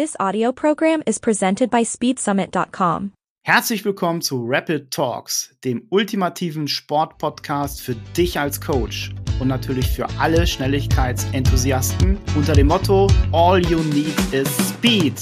This audio program is presented by SpeedSummit.com. Herzlich willkommen zu Rapid Talks, dem ultimativen Sportpodcast für dich als Coach und natürlich für alle Schnelligkeitsenthusiasten unter dem Motto All you need is Speed.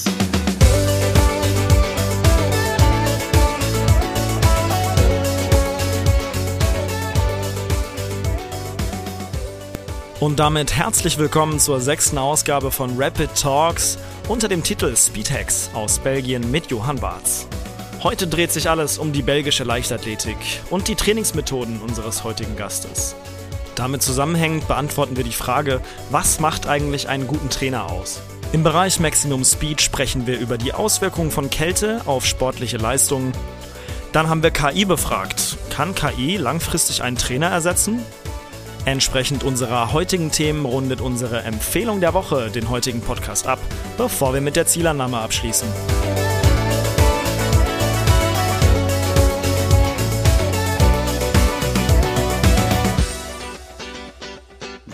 Und damit herzlich willkommen zur sechsten Ausgabe von Rapid Talks unter dem Titel Speedhacks aus Belgien mit Johann Barz. Heute dreht sich alles um die belgische Leichtathletik und die Trainingsmethoden unseres heutigen Gastes. Damit zusammenhängend beantworten wir die Frage, was macht eigentlich einen guten Trainer aus? Im Bereich Maximum Speed sprechen wir über die Auswirkungen von Kälte auf sportliche Leistungen. Dann haben wir KI befragt. Kann KI langfristig einen Trainer ersetzen? Entsprechend unserer heutigen Themen rundet unsere Empfehlung der Woche den heutigen Podcast ab, bevor wir mit der Zielannahme abschließen.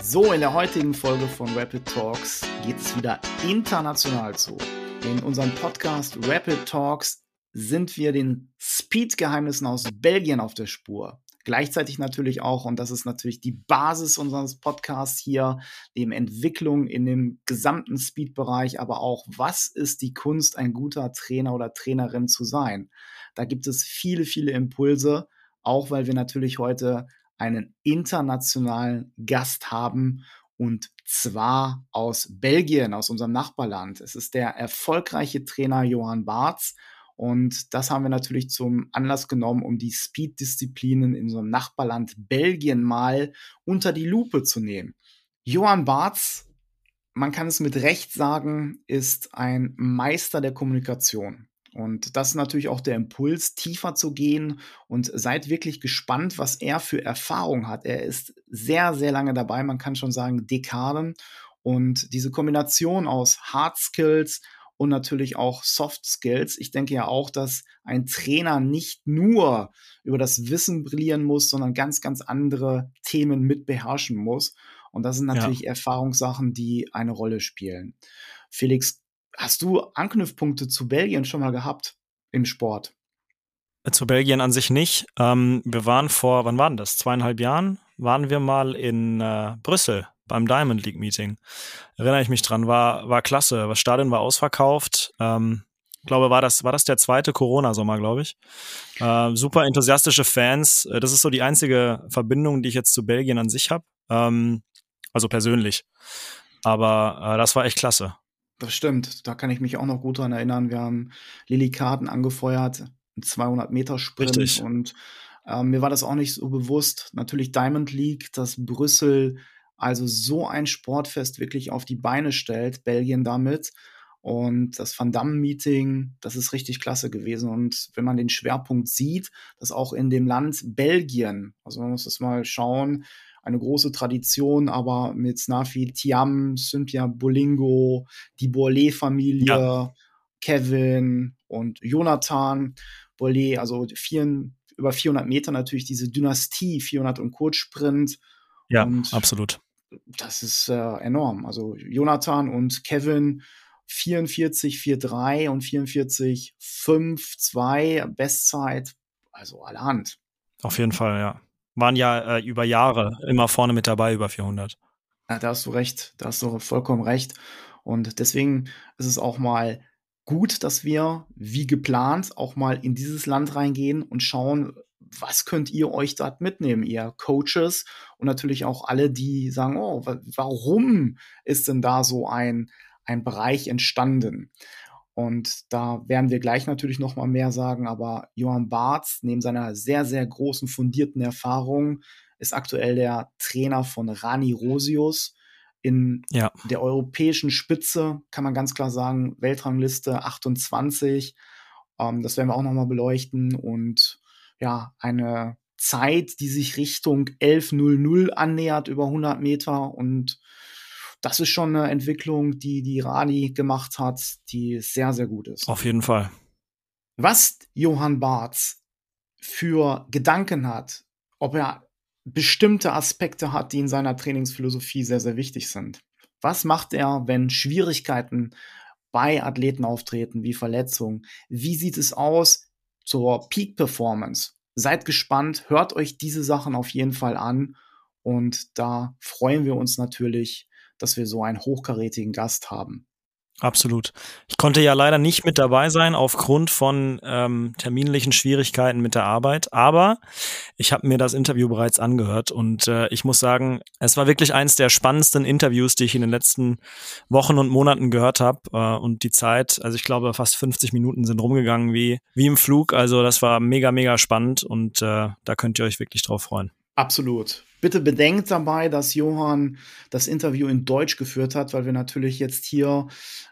So, in der heutigen Folge von Rapid Talks geht es wieder international zu. In unserem Podcast Rapid Talks sind wir den Speed-Geheimnissen aus Belgien auf der Spur. Gleichzeitig natürlich auch, und das ist natürlich die Basis unseres Podcasts hier, eben Entwicklung in dem gesamten Speed-Bereich, aber auch, was ist die Kunst, ein guter Trainer oder Trainerin zu sein? Da gibt es viele, viele Impulse, auch weil wir natürlich heute einen internationalen Gast haben und zwar aus Belgien, aus unserem Nachbarland. Es ist der erfolgreiche Trainer Johann Barz und das haben wir natürlich zum Anlass genommen, um die Speed-Disziplinen in unserem Nachbarland Belgien mal unter die Lupe zu nehmen. Johann Barz, man kann es mit Recht sagen, ist ein Meister der Kommunikation. Und das ist natürlich auch der Impuls, tiefer zu gehen und seid wirklich gespannt, was er für Erfahrung hat. Er ist sehr, sehr lange dabei, man kann schon sagen Dekaden. Und diese Kombination aus Hard Skills, und natürlich auch Soft Skills. Ich denke ja auch, dass ein Trainer nicht nur über das Wissen brillieren muss, sondern ganz, ganz andere Themen mit beherrschen muss. Und das sind natürlich ja. Erfahrungssachen, die eine Rolle spielen. Felix, hast du Anknüpfpunkte zu Belgien schon mal gehabt im Sport? Zu Belgien an sich nicht. Ähm, wir waren vor, wann waren das? Zweieinhalb Jahren waren wir mal in äh, Brüssel beim Diamond League Meeting. Erinnere ich mich dran, war, war klasse. Das Stadion war ausverkauft. Ähm, glaube, war das, war das der zweite Corona-Sommer, glaube ich. Äh, super enthusiastische Fans. Äh, das ist so die einzige Verbindung, die ich jetzt zu Belgien an sich habe. Ähm, also persönlich. Aber äh, das war echt klasse. Das stimmt. Da kann ich mich auch noch gut dran erinnern. Wir haben Lilly Karten angefeuert, 200 Meter Sprint Richtig. und ähm, mir war das auch nicht so bewusst. Natürlich Diamond League, dass Brüssel also so ein Sportfest wirklich auf die Beine stellt, Belgien damit. Und das Van Damme-Meeting, das ist richtig klasse gewesen. Und wenn man den Schwerpunkt sieht, dass auch in dem Land Belgien, also man muss das mal schauen, eine große Tradition, aber mit Snafi Tiam, Cynthia Bolingo, die Bourlet-Familie, ja. Kevin und Jonathan Bourlet, also vier, über 400 Meter natürlich diese Dynastie, 400 und Kurzsprint. Ja, und absolut das ist äh, enorm. Also Jonathan und Kevin 44, 4-3 und 44, 5-2 Bestzeit, also allerhand. Auf jeden Fall, ja. Waren ja äh, über Jahre immer vorne mit dabei, über 400. Ja, da hast du recht, da hast du vollkommen recht. Und deswegen ist es auch mal gut, dass wir, wie geplant, auch mal in dieses Land reingehen und schauen, was könnt ihr euch dort mitnehmen, ihr Coaches und natürlich auch alle, die sagen, oh, warum ist denn da so ein, ein Bereich entstanden? Und da werden wir gleich natürlich noch mal mehr sagen, aber Johann Barth, neben seiner sehr, sehr großen, fundierten Erfahrung, ist aktuell der Trainer von Rani Rosius. In ja. der europäischen Spitze kann man ganz klar sagen, Weltrangliste 28. Ähm, das werden wir auch noch mal beleuchten. Und ja, eine Zeit, die sich Richtung 11.00 annähert über 100 Meter und das ist schon eine Entwicklung, die die Rani gemacht hat, die sehr, sehr gut ist. Auf jeden Fall. Was Johann Barth für Gedanken hat, ob er bestimmte Aspekte hat, die in seiner Trainingsphilosophie sehr, sehr wichtig sind. Was macht er, wenn Schwierigkeiten bei Athletenauftreten wie Verletzungen? Wie sieht es aus zur Peak Performance? Seid gespannt, hört euch diese Sachen auf jeden Fall an und da freuen wir uns natürlich, dass wir so einen hochkarätigen Gast haben. Absolut. Ich konnte ja leider nicht mit dabei sein aufgrund von ähm, terminlichen Schwierigkeiten mit der Arbeit, aber ich habe mir das Interview bereits angehört und äh, ich muss sagen, es war wirklich eines der spannendsten Interviews, die ich in den letzten Wochen und Monaten gehört habe äh, und die Zeit, also ich glaube fast 50 Minuten sind rumgegangen wie wie im Flug, also das war mega mega spannend und äh, da könnt ihr euch wirklich drauf freuen. Absolut. Bitte bedenkt dabei, dass Johann das Interview in Deutsch geführt hat, weil wir natürlich jetzt hier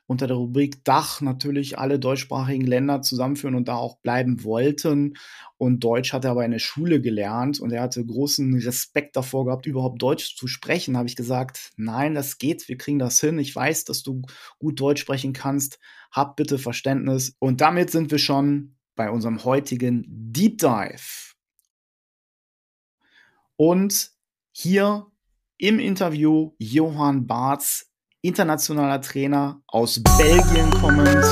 unter der Rubrik Dach natürlich alle deutschsprachigen Länder zusammenführen und da auch bleiben wollten. Und Deutsch hat er aber in der Schule gelernt und er hatte großen Respekt davor gehabt, überhaupt Deutsch zu sprechen. Habe ich gesagt, nein, das geht, wir kriegen das hin. Ich weiß, dass du gut Deutsch sprechen kannst. Hab bitte Verständnis. Und damit sind wir schon bei unserem heutigen Deep Dive. Und hier im Interview Johann Barz, internationaler Trainer aus Belgien kommend,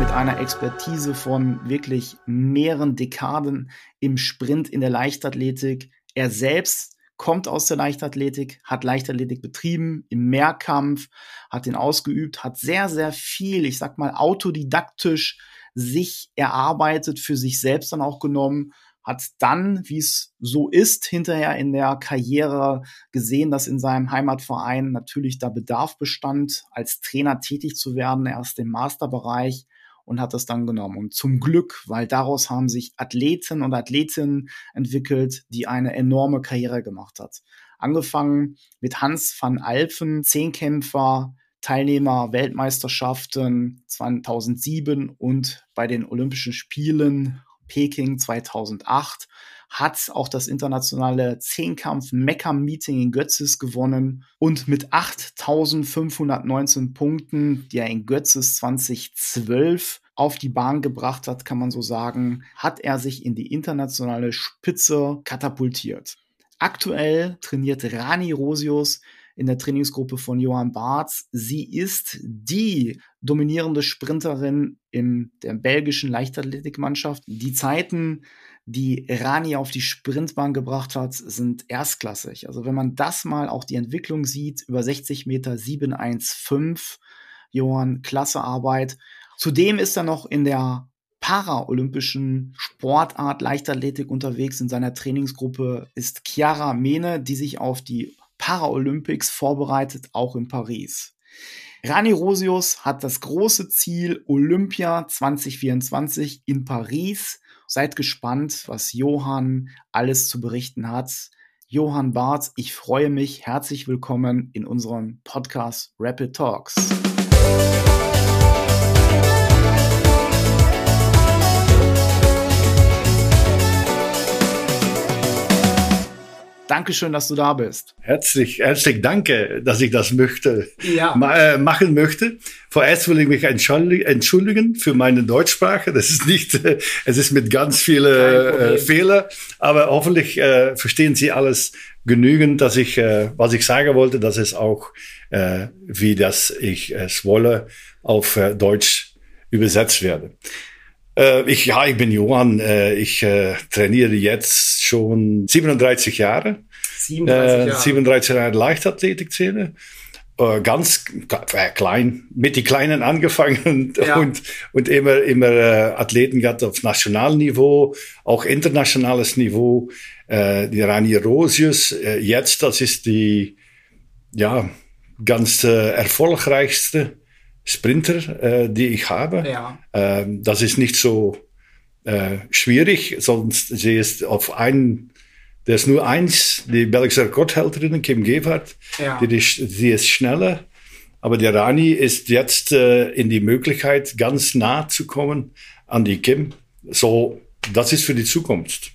mit einer Expertise von wirklich mehreren Dekaden im Sprint in der Leichtathletik. Er selbst kommt aus der Leichtathletik, hat Leichtathletik betrieben im Mehrkampf, hat den ausgeübt, hat sehr, sehr viel, ich sag mal, autodidaktisch sich erarbeitet, für sich selbst dann auch genommen hat dann, wie es so ist, hinterher in der Karriere gesehen, dass in seinem Heimatverein natürlich da Bedarf bestand, als Trainer tätig zu werden, erst im Masterbereich und hat das dann genommen. Und zum Glück, weil daraus haben sich Athleten und Athletinnen entwickelt, die eine enorme Karriere gemacht hat. Angefangen mit Hans van Alphen, Zehnkämpfer, Teilnehmer Weltmeisterschaften 2007 und bei den Olympischen Spielen Peking 2008, hat auch das internationale Zehnkampf Mecca Meeting in Götzis gewonnen und mit 8519 Punkten, die er in Götzis 2012 auf die Bahn gebracht hat, kann man so sagen, hat er sich in die internationale Spitze katapultiert. Aktuell trainiert Rani Rosius in der Trainingsgruppe von Johann Barth. Sie ist die dominierende Sprinterin in der belgischen Leichtathletikmannschaft. Die Zeiten, die Rani auf die Sprintbahn gebracht hat, sind erstklassig. Also wenn man das mal auch die Entwicklung sieht, über 60 Meter 715, Johann, klasse Arbeit. Zudem ist er noch in der paralympischen Sportart Leichtathletik unterwegs. In seiner Trainingsgruppe ist Chiara Mene, die sich auf die Paralympics vorbereitet, auch in Paris. Rani Rosius hat das große Ziel Olympia 2024 in Paris. Seid gespannt, was Johann alles zu berichten hat. Johann Barth, ich freue mich. Herzlich willkommen in unserem Podcast Rapid Talks. Dankeschön, dass du da bist. Herzlich, herzlich danke, dass ich das möchte, ja. ma äh, machen möchte. Vorerst will ich mich entschuldigen für meine Deutschsprache. Das ist nicht, äh, es ist mit ganz vielen äh, Fehlern, aber hoffentlich äh, verstehen Sie alles genügend, dass ich, äh, was ich sagen wollte, dass es auch, äh, wie das ich es wolle, auf Deutsch übersetzt werde. Äh, ich, ja, ich bin Johann. Äh, ich äh, trainiere jetzt schon 37 Jahre. 37 Jahre, 37 Jahre. Äh, ganz äh, klein, mit die Kleinen angefangen ja. und, und immer, immer äh, Athleten gehabt auf Nationalniveau, auch internationales Niveau. Äh, die Rani Rosius, äh, jetzt, das ist die, ja, ganz äh, erfolgreichste Sprinter, äh, die ich habe. Ja. Ähm, das ist nicht so äh, schwierig, sonst sie ist auf einen, der ist nur eins, die belgische Rekordhalterin Kim Gebhardt, ja. die, die ist schneller. Aber der Rani ist jetzt äh, in die Möglichkeit, ganz nah zu kommen an die Kim. So, das ist für die Zukunft.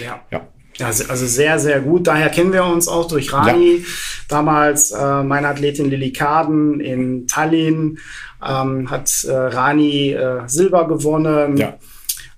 Ja. ja. Also, also sehr, sehr gut. Daher kennen wir uns auch durch Rani. Ja. Damals äh, meine Athletin Lilly Kaden in Tallinn ähm, hat äh, Rani äh, Silber gewonnen. Ja.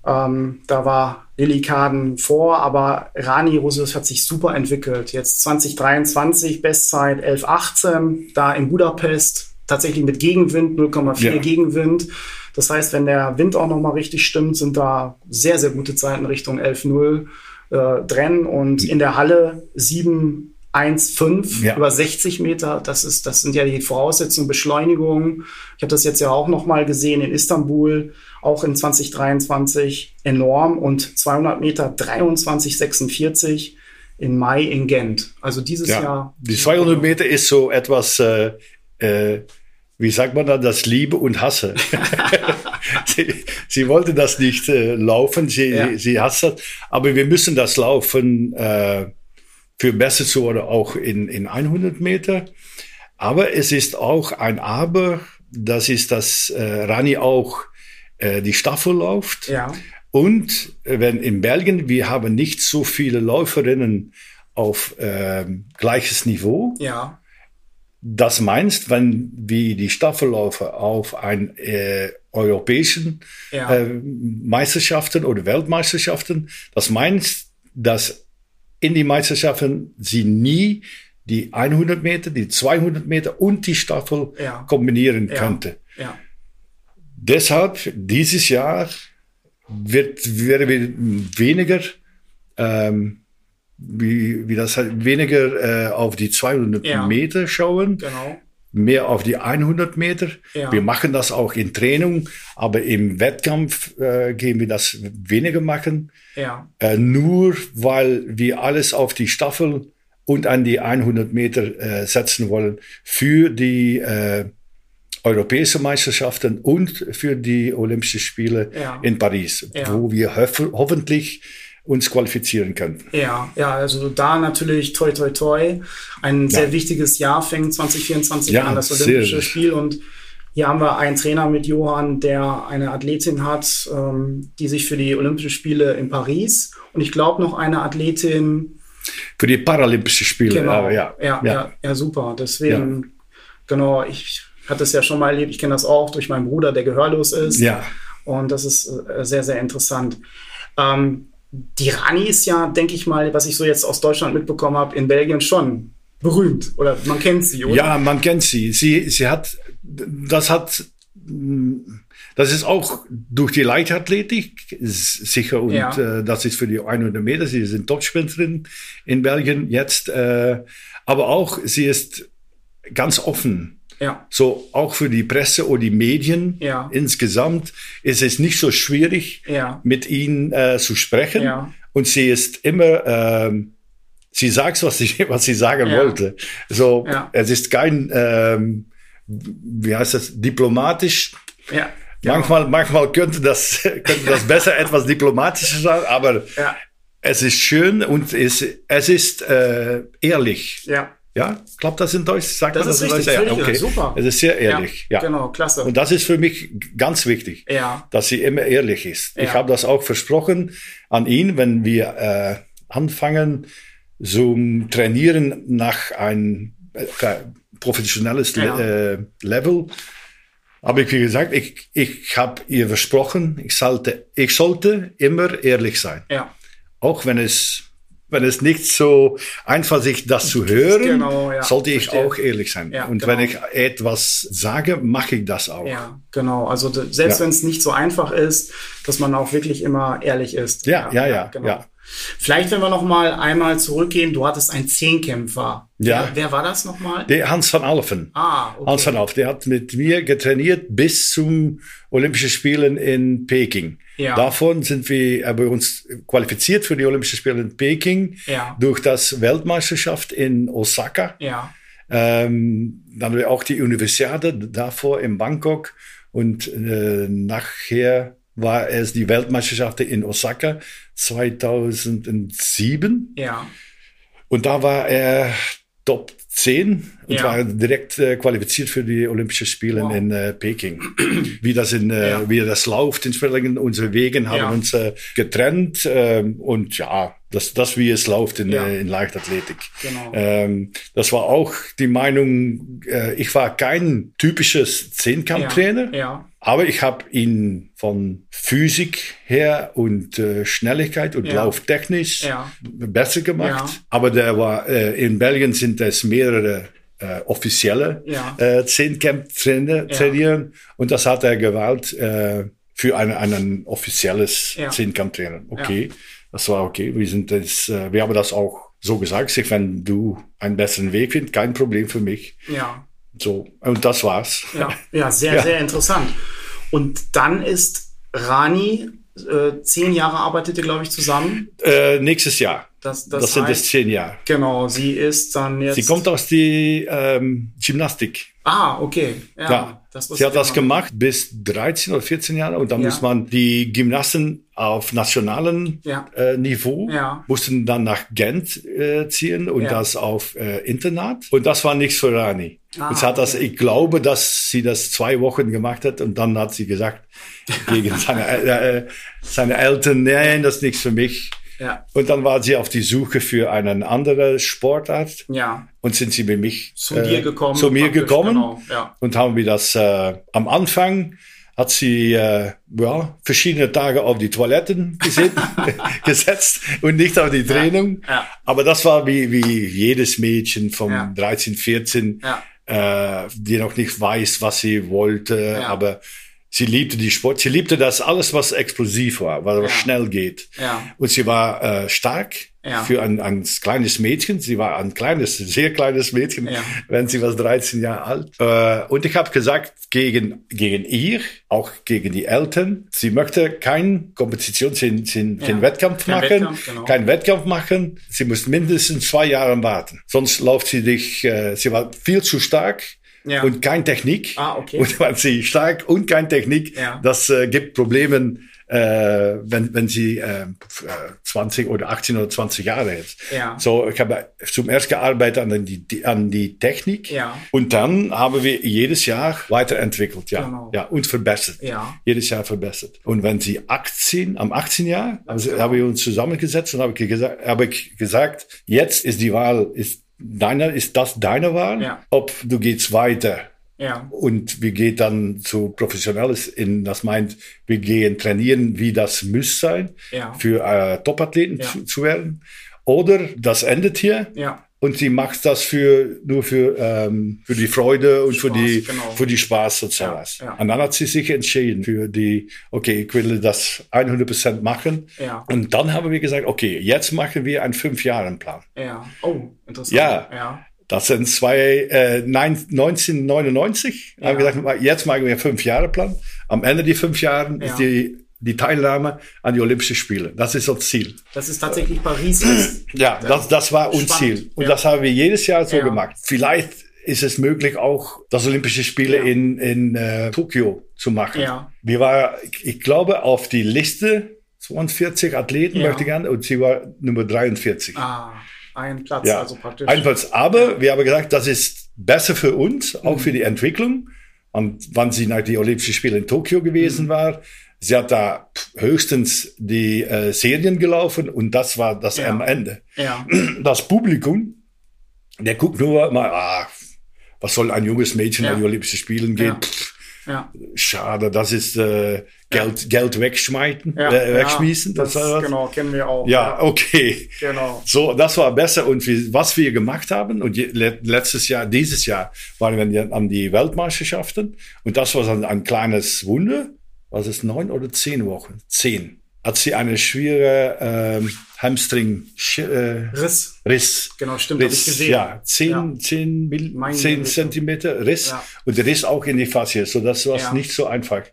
Ähm, da war Lilly Kaden vor, aber Rani Rusius hat sich super entwickelt. Jetzt 2023 Bestzeit 11,18, da in Budapest tatsächlich mit Gegenwind, 0,4 ja. Gegenwind. Das heißt, wenn der Wind auch nochmal richtig stimmt, sind da sehr, sehr gute Zeiten Richtung 11.0 äh, drin und in der Halle 7 1,5 ja. über 60 Meter. Das ist, das sind ja die Voraussetzungen, Beschleunigung. Ich habe das jetzt ja auch nochmal gesehen in Istanbul, auch in 2023 enorm und 200 Meter 23,46 in Mai in Gent. Also dieses ja. Jahr. Die 200 Meter ist so etwas, äh, äh, wie sagt man da, das Liebe und Hasse. sie, sie, wollte das nicht äh, laufen, sie, ja. sie hasst das, aber wir müssen das laufen. Äh, für besser zu oder auch in, in 100 Meter. Aber es ist auch ein Aber, das ist, dass äh, Rani auch äh, die Staffel läuft. Ja. Und wenn in Belgien, wir haben nicht so viele Läuferinnen auf äh, gleiches Niveau. Ja. Das meinst, wenn wir die Staffelläufer auf ein äh, europäischen ja. äh, Meisterschaften oder Weltmeisterschaften, das meinst, dass in die Meisterschaften sie nie die 100 Meter, die 200 Meter und die Staffel ja. kombinieren ja. könnte. Deshalb dieses Jahr wird, werden wir weniger, ähm, wie, wie das halt, weniger äh, auf die 200 ja. Meter schauen, genau mehr auf die 100 Meter. Ja. Wir machen das auch in Training, aber im Wettkampf äh, gehen wir das weniger machen. Ja. Äh, nur weil wir alles auf die Staffel und an die 100 Meter äh, setzen wollen für die äh, europäische Meisterschaften und für die Olympischen Spiele ja. in Paris, wo wir ho hoffentlich uns qualifizieren können. Ja, ja, also da natürlich toi toi toi. Ein ja. sehr wichtiges Jahr fängt 2024 ja, an, das Olympische Spiel. Und hier haben wir einen Trainer mit Johann, der eine Athletin hat, ähm, die sich für die Olympischen Spiele in Paris und ich glaube noch eine Athletin für die Paralympischen Spiele. Genau, ja, ja, ja, ja, ja super. Deswegen, ja. genau, ich hatte es ja schon mal erlebt. Ich kenne das auch durch meinen Bruder, der gehörlos ist. Ja. Und das ist äh, sehr, sehr interessant. Ähm, die Rani ist ja, denke ich mal, was ich so jetzt aus Deutschland mitbekommen habe, in Belgien schon berühmt oder man kennt sie, oder? Ja, man kennt sie. Sie, sie hat, das hat, das ist auch durch die Leichtathletik sicher und ja. äh, das ist für die 100 Meter. Sie sind Topsprinterin in Belgien jetzt, äh, aber auch sie ist ganz offen ja. So auch für die Presse oder die Medien ja. insgesamt ist es nicht so schwierig, ja. mit ihnen äh, zu sprechen. Ja. Und sie ist immer, ähm, sie sagt, was sie, was sie sagen wollte. So, es ist kein, ähm, wie heißt das, diplomatisch. Ja. Manchmal, manchmal könnte das, könnte das besser etwas diplomatischer sein, aber es ist schön und es, es ist äh, ehrlich. Ja. Ja, klappt das in Deutsch? Sagt das man ist das richtig? Ja, okay. super. Es ist sehr ehrlich. Ja, ja, genau, klasse. Und das ist für mich ganz wichtig, ja. dass sie immer ehrlich ist. Ja. Ich habe das auch versprochen an ihn, wenn wir äh, anfangen zum Trainieren nach ein äh, professionelles ja. äh, Level. Habe ich gesagt, ich, ich habe ihr versprochen, ich sollte, ich sollte immer ehrlich sein. Ja. Auch wenn es wenn es nicht so einfach ist, das zu hören, genau, ja, sollte ich verstehe. auch ehrlich sein. Ja, und genau. wenn ich etwas sage, mache ich das auch. Ja, genau. Also selbst ja. wenn es nicht so einfach ist, dass man auch wirklich immer ehrlich ist. Ja, ja, ja, genau. Vielleicht, wenn wir noch mal einmal zurückgehen, du hattest einen Zehnkämpfer. Ja. Wer, wer war das nochmal? Der Hans van Alphen. Ah, okay. Hans van Alphen, der hat mit mir getrainiert bis zum Olympischen Spielen in Peking. Ja. Davon sind wir, haben wir uns qualifiziert für die Olympischen Spiele in Peking ja. durch das Weltmeisterschaft in Osaka. Ja. Ähm, dann haben wir auch die Universiade davor in Bangkok und äh, nachher war es die Weltmeisterschaft in Osaka 2007. Ja. Und da war er Top 10 und ja. war direkt äh, qualifiziert für die Olympischen Spiele wow. in äh, Peking. wie das in, äh, ja. wie das läuft in Springen, unsere Wegen haben ja. uns äh, getrennt ähm, und ja, das, das wie es läuft in, äh, in Leichtathletik. Genau. Ähm, das war auch die Meinung, äh, ich war kein typisches Zehnkampftrainer. Ja. Aber ich habe ihn von Physik her und äh, Schnelligkeit und ja. Lauftechnisch ja. besser gemacht. Ja. Aber der war äh, in Belgien sind es mehrere äh, offizielle ja. äh, Zehnkampf trainieren, trainieren. Und das hat er gewählt äh, für ein offizielles ja. Zehnkampf-Training. Okay, das war okay. Wir sind das, äh, wir haben das auch so gesagt. Wenn du einen besseren Weg findest, kein Problem für mich. Ja. So, und das war's. Ja, ja sehr, ja. sehr interessant. Und dann ist Rani, äh, zehn Jahre arbeitet ihr, glaube ich, zusammen. Äh, nächstes Jahr. Das, das, das sind es zehn Jahre. Genau, sie ist dann jetzt. Sie kommt aus der ähm, Gymnastik. Ah, okay. Ja, ja. Sie hat das gemacht bis 13 oder 14 Jahre und dann ja. muss man die Gymnasten auf nationalen ja. äh, Niveau ja. mussten dann nach Gent äh, ziehen und das auf äh, Internat und das war nichts für Rani. Ah, und sie hat das, okay. ich glaube, dass sie das zwei Wochen gemacht hat und dann hat sie gesagt gegen seine, äh, äh, seine Eltern, nein, das ist nichts für mich. Ja. Und dann war sie auf die Suche für einen anderen Sportart. Ja. Und sind sie mit mich zu äh, dir gekommen. Zu mir gekommen. Genau. Ja. Und haben wir das äh, am Anfang hat sie äh, ja, verschiedene Tage auf die Toiletten gesehen, gesetzt und nicht auf die Training. Ja. Ja. Aber das war wie, wie jedes Mädchen von ja. 13, 14, äh, die noch nicht weiß, was sie wollte. Aber Sie liebte die Sport, sie liebte das alles, was explosiv war, was ja. schnell geht. Ja. Und sie war äh, stark ja. für ein, ein kleines Mädchen. Sie war ein kleines, sehr kleines Mädchen, ja. wenn sie war 13 Jahre alt. Äh, und ich habe gesagt gegen gegen ihr, auch gegen die Eltern, sie möchte kein Kompetition, kein, kein, kein Wettkampf kein machen, Wettkampf, genau. kein Wettkampf machen. Sie muss mindestens zwei Jahre warten, sonst läuft sie dich. Äh, sie war viel zu stark ja. und kein Technik. Ah, okay. Und wenn sie stark und kein Technik, ja. das äh, gibt Probleme, äh, wenn, wenn sie äh, 20 oder 18 oder 20 Jahre ist. Ja. So, ich habe zum ersten gearbeitet an die, an die Technik ja. und dann haben wir jedes Jahr weiterentwickelt, ja, genau. ja und verbessert. Ja. Jedes Jahr verbessert. Und wenn sie 18, am 18 Jahr, also, genau. haben wir uns zusammengesetzt und habe ich gesagt, habe ich gesagt, jetzt ist die Wahl, ist deiner, ist das deine Wahl? Ja. Ob du gehst weiter ja. und wir gehen dann zu Professionelles in, das meint, wir gehen trainieren, wie das muss sein, ja. für äh, Topathleten ja. zu, zu werden. Oder das endet hier. Ja. Und sie macht das für, nur für, ähm, für die Freude und Spaß, für die, genau. für die Spaß und sowas. Ja, ja. Und dann hat sie sich entschieden für die, okay, ich will das 100 Prozent machen. Ja. Und dann haben wir gesagt, okay, jetzt machen wir einen Fünf-Jahren-Plan. Ja. Oh, interessant. Ja. ja. Das sind zwei, äh, 1999. Ja. Haben wir gesagt, jetzt machen wir einen Fünf-Jahre-Plan. Am Ende die fünf Jahren ist die die Teilnahme an die Olympischen Spiele. Das ist unser Ziel. Das ist tatsächlich Paris. ja, das, das war unser Ziel. Und ja. das haben wir jedes Jahr so ja. gemacht. Vielleicht ist es möglich, auch das Olympische Spiele ja. in, in äh, Tokio zu machen. Ja. Wir waren, ich glaube, auf die Liste 42 Athleten möchte gerne und sie war Nummer 43. Ah, ein Platz, also praktisch. Ein Platz. Aber wir haben gesagt, das ist besser für uns, auch mhm. für die Entwicklung. Und wann sie nach die Olympischen Spiele in Tokio gewesen mhm. war, Sie hat da höchstens die äh, Serien gelaufen und das war das ja. am Ende. Ja. Das Publikum, der guckt nur mal, ah, was soll ein junges Mädchen ja. an die Olympischen Spielen gehen? Ja. Schade, das ist äh, Geld, ja. Geld wegschmeißen, ja, äh, wegschmeißen. Ja, das, das genau, kennen wir auch. Ja, okay. Genau. So, das war besser. Und wie, was wir gemacht haben, und je, letztes Jahr, dieses Jahr, waren wir an die Weltmeisterschaften. Und das war ein, ein kleines Wunder was ist neun oder zehn Wochen? Zehn. Hat sie eine schwere ähm, Hamstring äh, Riss. Riss. Genau, stimmt, Riss, ich gesehen. Ja, zehn, ja. zehn, Mil zehn Zentimeter Riss ja. und Riss auch in die Faszie, so das war ja. nicht so einfach.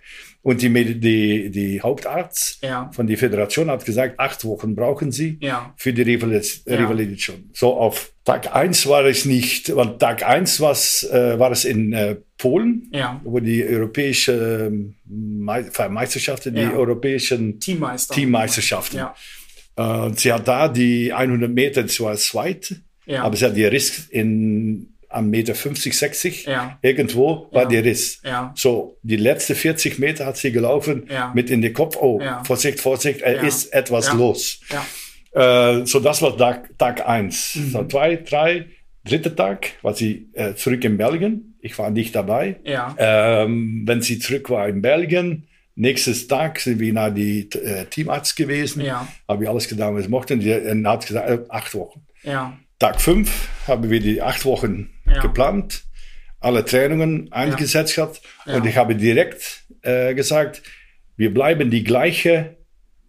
Und die, die, die Hauptarzt ja. von der Föderation hat gesagt, acht Wochen brauchen sie ja. für die Revalidation. So auf Tag eins war es nicht, weil Tag eins was, äh, war es in äh, Polen, ja. wo die europäische äh, Meisterschaften, die europäischen Teammeister. Teammeisterschaften. Äh, sie hat da die 100 Meter zwar zweit, aber sie hat die Riss in am Meter 50, 60, ja. irgendwo war ja. der Riss. Ja. So, die letzte 40 Meter hat sie gelaufen mit in den Kopf, oh, Vorsicht, Vorsicht, er ist etwas los. Äh, so, das war Tag, Tag eins. Mhm. So, zwei, drei, dritter Tag war sie äh, zurück in Belgien. Ich war nicht dabei. Ähm, wenn sie zurück war in Belgien, Nächstes Tag sind wir nach die äh, Teamarzt gewesen. Ja. Habe ich alles getan, was ich mochte. Und er hat gesagt, äh, acht Wochen. Ja. Tag fünf haben wir die acht Wochen ja. geplant, alle Trainingen eingesetzt hat und ich habe direkt äh, gesagt, wir bleiben die gleiche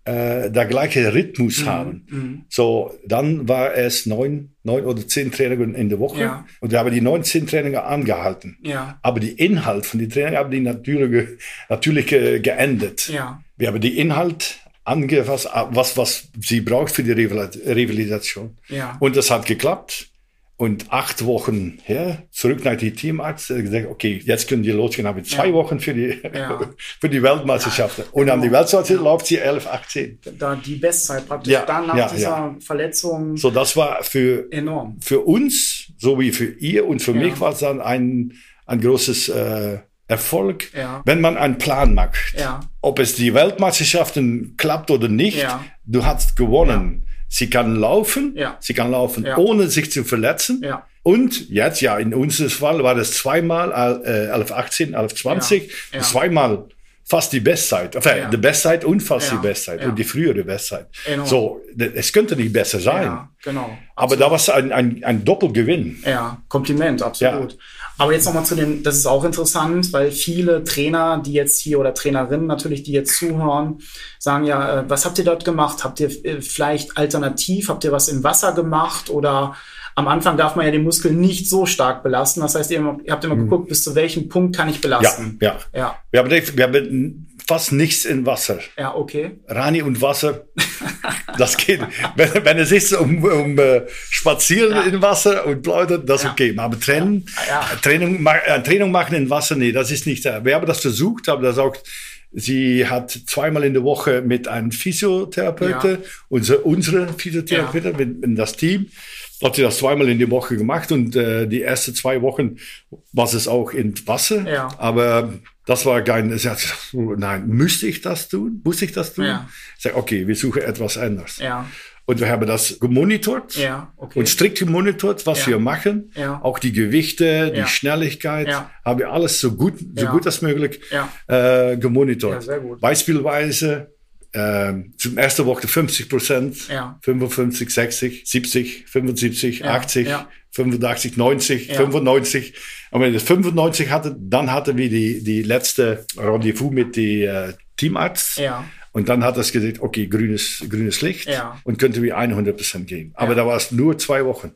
äh, der gleiche Rhythmus mhm. haben. Mhm. So, dann war es neun, neun oder zehn Trainings in der Woche ja. und wir haben die neun, zehn Trainings angehalten. Ja. Aber die Inhalt von den Trainings haben die natürlich, natürlich äh, geändert. Ja. Wir haben die Inhalt angefasst, was, was sie braucht für die Revalisation. Ja. Und das hat geklappt. Und acht Wochen her, zurück nach die Teamarzt, gesagt, okay, jetzt können die losgehen, habe zwei ja. Wochen für die, ja. für die Weltmeisterschaft. Ja, und genau. an die Weltmeisterschaft läuft sie 11, 18. Da die Bestzeit praktisch. Ja, dann nach dieser Verletzung. So, das war für, enorm. für uns, so wie für ihr und für mich war es dann ein, ein großes, äh, Erfolg, ja. wenn man einen Plan macht. Ja. Ob es die Weltmeisterschaften klappt oder nicht, ja. du hast gewonnen. Sie kann laufen, ja. sie kann laufen, ja. ohne sich zu verletzen. Ja. Und jetzt, ja, in unserem Fall war das zweimal äh, 11, 18, 11, 20, ja. zweimal fast die Bestzeit. Enfin, ja. die Bestzeit und fast die Bestzeit und die frühere Bestzeit. Genau. So, es könnte nicht besser sein. Ja, genau. Aber absolut. da war es ein, ein, ein Doppelgewinn. Ja, Kompliment, absolut. Aber jetzt nochmal zu den, das ist auch interessant, weil viele Trainer, die jetzt hier oder Trainerinnen natürlich, die jetzt zuhören, sagen ja, äh, was habt ihr dort gemacht? Habt ihr äh, vielleicht alternativ, habt ihr was im Wasser gemacht oder am Anfang darf man ja den Muskel nicht so stark belasten. Das heißt, ihr, habt immer mhm. geguckt, bis zu welchem Punkt kann ich belasten. Ja, ja. ja. Wir, haben, wir haben fast nichts in Wasser. Ja, okay. Rani und Wasser, das geht. wenn, wenn es ist um, um uh, Spazieren ja. in Wasser und plaudern, das ist ja. okay. Aber Training, ja. Training, äh, Training machen in Wasser, nee, das ist nicht. Wir haben das versucht, aber das auch Sie hat zweimal in der Woche mit einem Physiotherapeuten, ja. unsere, unsere Physiotherapeuten, ja. mit, mit das Team, hat sie das zweimal in der Woche gemacht und äh, die ersten zwei Wochen war es auch in Wasser. Ja. Aber das war kein, sie hat gesagt, nein, müsste ich das tun? Muss ich das tun? Ja. Ich sage, okay, wir suchen etwas anderes. Ja. Und wir haben das gemonitort ja, okay. und strikt gemonitort, was ja. wir machen. Ja. Auch die Gewichte, die ja. Schnelligkeit, ja. haben wir alles so gut, so Ja. gut als möglich Ja. äh, gemonitort. Ja, sehr gut. Beispielsweise äh, zum ersten Woche 50 Prozent, Ja. 55, 60, 70, 75, Ja. 80, Ja. 85, 90, Ja. 95. Und wenn wir das 95 hatte, dann hatten wir die, die letzte Rendezvous mit dem äh, Teamarzt. Und dann hat das gesagt, okay, grünes, grünes Licht und könnte wir 100% geben. Aber da war es nur zwei Wochen.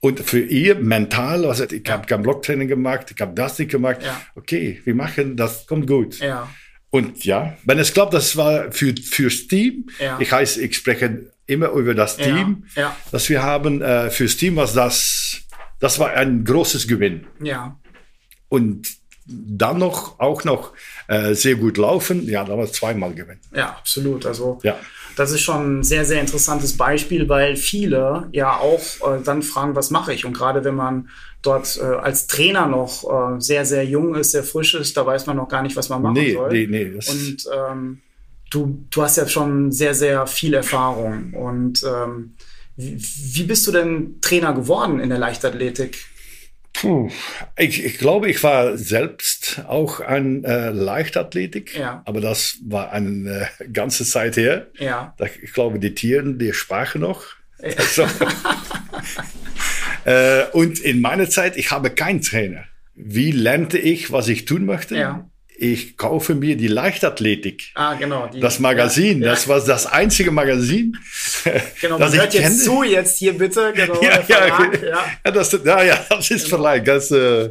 Und für ihr mental, also ich habe kein Blocktraining gemacht, ich habe das nicht gemacht. Okay, wir machen, das kommt gut. Ja. Und ja, wenn es klappt, das war für, fürs Team. Ja. Ich heiße, ich spreche immer über das Team, Ja. Ja. das wir haben. Äh, fürs Team war das, das war ein großes Gewinn. Ja. Und dann noch, auch noch äh, sehr gut laufen. Ja, da war es zweimal Gewinn. Ja, absolut. Also Ja. das ist schon ein sehr, sehr interessantes Beispiel, weil viele ja auch äh, dann fragen, was mache ich? Und gerade wenn man dort äh, als Trainer noch äh, sehr, sehr jung ist, sehr frisch ist, da weiß man noch gar nicht, was man machen Nee, soll. nee, nee. Und ähm, du, du hast ja schon sehr, sehr viel Erfahrung. Und ähm, wie, wie bist du denn Trainer geworden in der Leichtathletik? Puh, ich, ich glaube, ich war selbst auch ein äh, Leichtathletik, Ja. aber das war eine äh, ganze Zeit her. Ja. Da- Ich glaube, die Tiere, die sprachen noch. Also, äh, und in meiner Zeit, ich habe keinen Trainer. Wie lernte ich, was ich tun möchte? Ja. Ich kaufe mir die Leichtathletik. Ah, genau. Die, Das Magazin, Ja, das war das einzige Magazin, Genau, das man ich hört jetzt kenne. zu jetzt hier bitte. Genau, Ja, Verlag, ja, ja. das, ja, ja, das ist Verleih. Das, äh,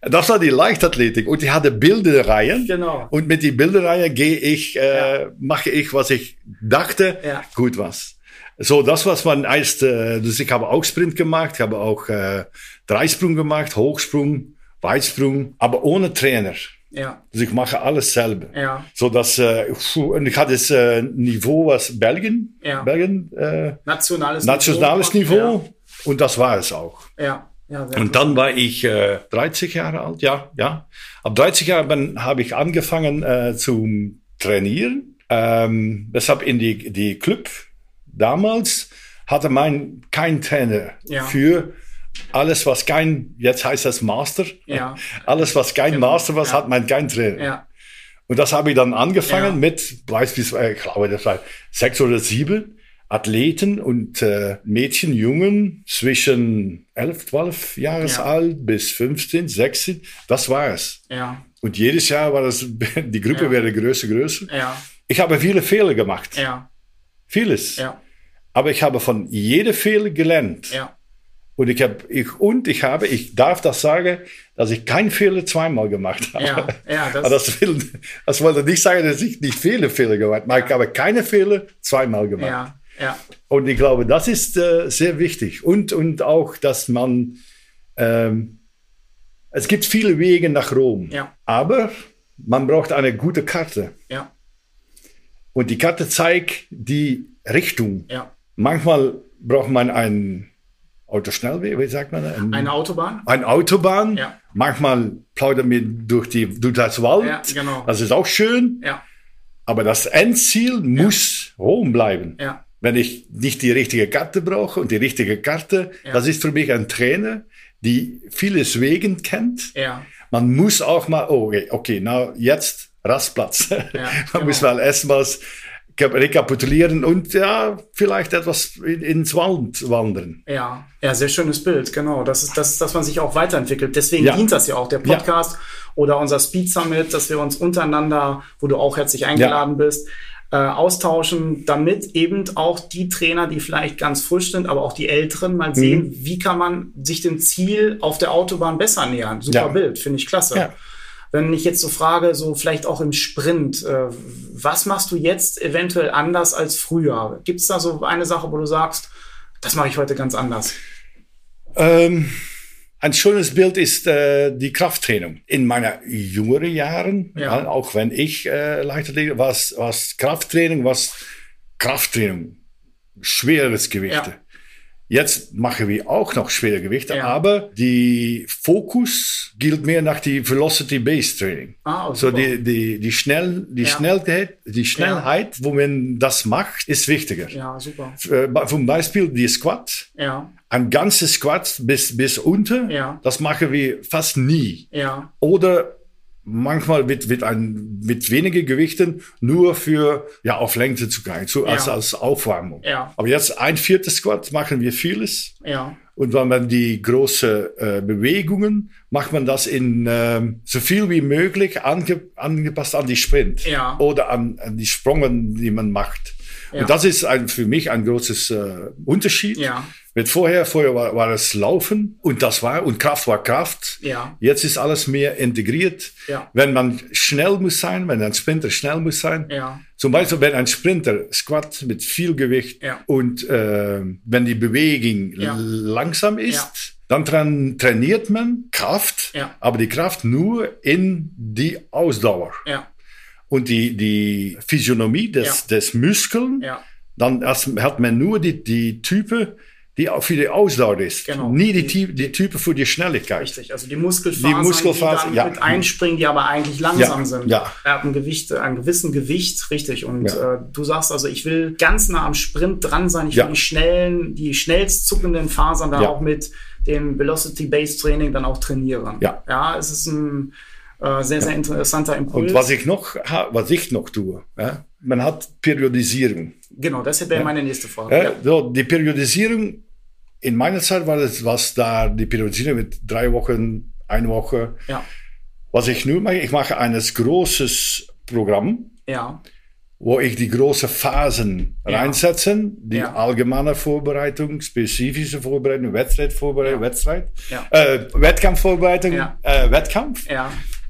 das war die Leichtathletik und die hatte Bilderreihen. Genau. Und mit die Bilderreihe gehe ich, äh, mache ich, was ich dachte, gut was. So, das was man erst, äh, dus ich habe auch Sprint gemacht, ich habe auch äh, Dreisprung gemacht, Hochsprung, Weitsprung, aber ohne Trainer. Ja, Dus ich mache alles selber. ja, So dass, äh, und ich hatte das äh, Niveau was Belgien, Ja. Belgien, äh, nationales, nationales Niveau. Und das war es auch. Ja, ja, ja Und dann war ich äh, 30 Jahre alt, ja, ja. Ab 30 Jahren habe ich angefangen äh, zum Trainieren. Ähm, deshalb in die, die Club damals hatte man kein Trainer Ja. für alles, was kein, jetzt heißt das Master. Ja. Alles, was kein Genau, Master was, ja. hat man kein Trainer. Und das habe ich dann angefangen mit, beispielsweise, ich glaube, das war sechs oder sieben. Athleten und äh, Mädchen, Jungen zwischen 11, 12 Jahres ja. alt bis 15, 16. Das war es. Und jedes Jahr war das, die Gruppe ja. wäre größer, größer. Ich habe viele Fehler gemacht. Vieles. Ja. Aber ich habe von jedem Fehler gelernt. Ja. Und ich habe, ich, und ich habe, ich darf das sagen, dass ich keinen Fehler zweimal gemacht habe. Ja, ja, das, das, will, das wollte nicht sagen, dass ich nicht viele Fehler gemacht habe. Ja. Ich habe keine Fehler zweimal gemacht. Ja, ja. Und ich glaube, das ist äh, sehr wichtig. Und, und auch, dass man, ähm, es gibt viele Wege nach Rom. Ja. Aber man braucht eine gute Karte. Ja. Und die Karte zeigt die Richtung. Ja. Manchmal braucht man einen Autoschnellweg, wie sagt man das? Ein, eine Autobahn. Eine Autobahn. Ja. Manchmal plaudern wir durch, die, durch das Wald. Ja, genau. Das ist auch schön. Ja. Aber das Endziel muss Rom bleiben. Ja. Wenn ich nicht die richtige Karte brauche und die richtige Karte, Ja. das ist für mich ein Trainer, die vieles Wegen kennt. Ja. Man muss auch mal, oh, okay, okay, na jetzt Rastplatz. man genau. muss mal erstmals rekapitulieren und ja, vielleicht etwas in, ins Wald wandern. Ja, ja, sehr schönes Bild, genau. Das ist, das, dass man sich auch weiterentwickelt. Deswegen Ja. dient das ja auch, der Ja. Podcast oder unser Speed Summit, dass wir uns untereinander, wo du auch herzlich eingeladen bist, äh, austauschen, damit eben auch die Trainer, die vielleicht ganz frisch sind, aber auch die Älteren Mhm. mal sehen, wie kann man sich dem Ziel auf der Autobahn besser nähern. Super Ja. Bild, finde ich klasse. Wenn ich jetzt so frage, so vielleicht auch im Sprint, äh, was machst du jetzt eventuell anders als früher? Gibt es da so eine Sache, wo du sagst, das mache ich heute ganz anders? Ähm, ein schönes Bild ist äh, die Krafttraining. In meiner jüngeren Jahren, Ja. ja. auch wenn ich äh, Leichtathletik, was, was Krafttraining, was Krafttraining, schweres Gewichte. Ja. Jetzt machen wir auch noch schwere Gewichte, Ja. aber die Fokus gilt mehr nach die Velocity Based Training. Ah, So super. die, die, die, schnell, die Ja. Schnellheit, die Schnellheit, wo man das macht, ist wichtiger. Ja, super. Äh, Zum Beispiel die Squat. Ja, Ein ganzes Squat bis, bis unter, Ja. das machen wir fast nie. ja, Oder manchmal mit, mit, ein, mit weniger Gewichten nur für, ja, auf Länge zu gehen, so als, Ja. als Aufwärmung. Ja. Aber jetzt ein viertes Squat machen wir vieles. ja, Und wenn man die große äh, Bewegungen, macht man das in ähm, so viel wie möglich ange, angepasst an die Sprint Ja. oder an, an die Sprünge, die man macht. Ja. Und das ist ein, für mich ein großes äh, Unterschied. Ja. Mit vorher, vorher war, war es Laufen und das war, und Kraft war Kraft. Ja. Jetzt ist alles mehr integriert. Ja. Wenn man schnell muss sein, wenn ein Sprinter schnell muss sein. Ja. Zum Beispiel, wenn ein Sprinter squat mit viel Gewicht Ja. und äh, wenn die Bewegung Ja. langsam ist, Ja. dann tran- trainiert man Kraft, Ja. aber die Kraft nur in die Ausdauer. ja, Und die, die Physiognomie des, des Muskeln, ja, dann hat man nur die, die Type, die auch für die Ausdauer ist. Genau. Nie die, Ty- die Type für die Schnelligkeit. richtig. Also die Muskelfasern, Die Muskelfasern, die dann ja. mit einspringen, die aber eigentlich langsam Ja, sind. ja. Er hat ein Gewicht, ein gewissen Gewicht, richtig. Und Ja. äh, du sagst also, ich will ganz nah am Sprint dran sein. Ich Ja. will die schnellen, die schnellst zuckenden Fasern dann Ja. auch mit dem Velocity-Based Training dann auch trainieren. Ja. Ja, es ist ein äh, sehr, sehr interessanter Impuls. Und was ich noch, was ich noch tue, ja, man hat Periodisierung. genau, das wäre meine nächste Frage. Ja, so, die Periodisierung, in meiner Zeit war das, was da die Periodisierung mit drei Wochen, eine Woche. Ja, Was ich nur mache, ich mache ein großes Programm, ja, wo ich die großen Phasen Ja. reinsetzen, die Ja. allgemeine Vorbereitung, spezifische Vorbereitung, Wettkampfvorbereitung, Ja. Wettstreit, Ja. äh, Wettkampfvorbereitung, Ja. äh, Wettkampf.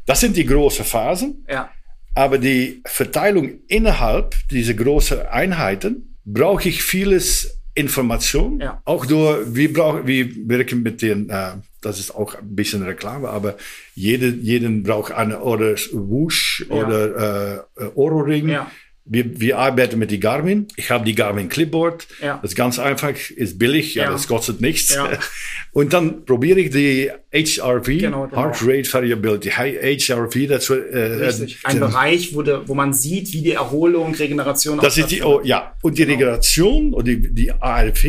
Das sind die großen Phasen. ja, Aber die Verteilung innerhalb dieser großen Einheiten brauche ich vieles Information. Ja. Auch durch, wir brauchen, wir wirken mit den, äh, das ist auch ein bisschen Reklame, aber jede, jeden braucht eine oder Whoosh Ja. oder äh, Oro-Ring. Ja. Wir, wir arbeiten mit die Garmin. Ich habe die Garmin Clipboard. Ja. Das ist ganz einfach, ist billig, ja, Ja. das kostet nichts. Ja. Und dann probiere ich die HRV, Genau, genau. Heart Rate Variability, HRV, das äh, richtig. äh, Ein Bereich, wo, de, wo man sieht, wie die Erholung, Regeneration Das ist die, oh, ja. Und die Regeneration und die, die ARP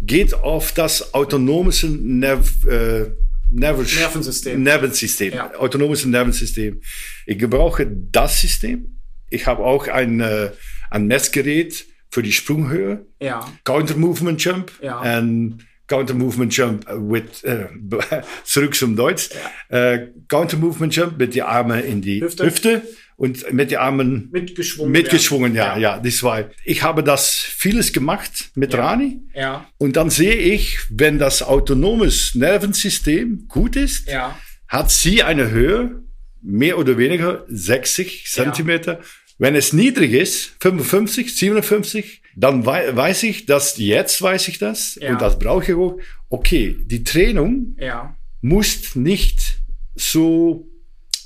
geht auf das autonome Nerv, äh, Nerv, Nervensystem. Nervensystem. Autonomes Ich gebrauche das System. Ich habe auch ein, äh, ein Messgerät für die Sprunghöhe. Ja. Counter Movement Jump. Ja. Und Counter Movement Jump with, äh, zurück zum Deutsch. Ja. Äh, Counter Movement Jump mit die Arme in die Hüfte. Hüfte und mit die Armen mitgeschwungen. Mitgeschwungen, ja, ja, ja, das war. Ich habe das vieles gemacht mit ja. Rani. Ja. Und dann sehe ich, wenn das autonomes Nervensystem gut ist, ja. hat sie eine Höhe, mehr oder weniger 60 Zentimeter. Wenn es niedrig ist, 55, 57, dann wei weiß ich, dass jetzt weiß ich das Ja. und das brauche ich auch. Okay, die Training Ja. muss nicht so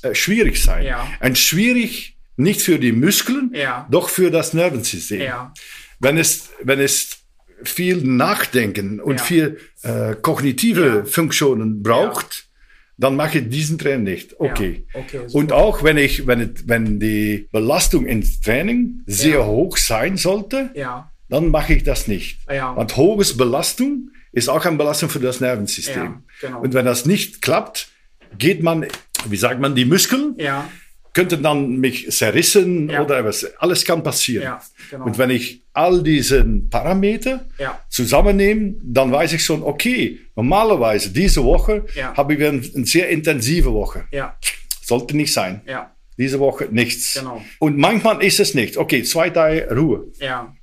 äh, schwierig sein. Ja. Ein schwierig nicht für die Muskeln, Ja. doch für das Nervensystem. Ja. Wenn es wenn es viel Nachdenken und Ja. viel äh, kognitive Ja. Funktionen braucht, dann mache ich diesen Training nicht. Okay. Ja. Okay, und auch wenn ich wenn wenn die Belastung ins Training sehr Ja. hoch sein sollte, Ja. dann mache ich das nicht. Ja. Und hohes Belastung ist auch eine Belastung für das Nervensystem. Ja, genau. Und wenn das nicht klappt, geht man, wie sagt man, die Muskeln Ja. Könnten dann mich zerrissen Ja. oder was. Alles kann passieren. Ja, genau. Und wenn ich all diese Parameter Ja. zusammennehme, dann weiß ich schon, okay, normalerweise diese Woche habe ich eine, eine sehr intensive Woche. Ja. Sollte nicht sein. Ja. Diese Woche nichts. Genau. Und manchmal ist es nicht. Okay, zwei Tage Ruhe. Ja.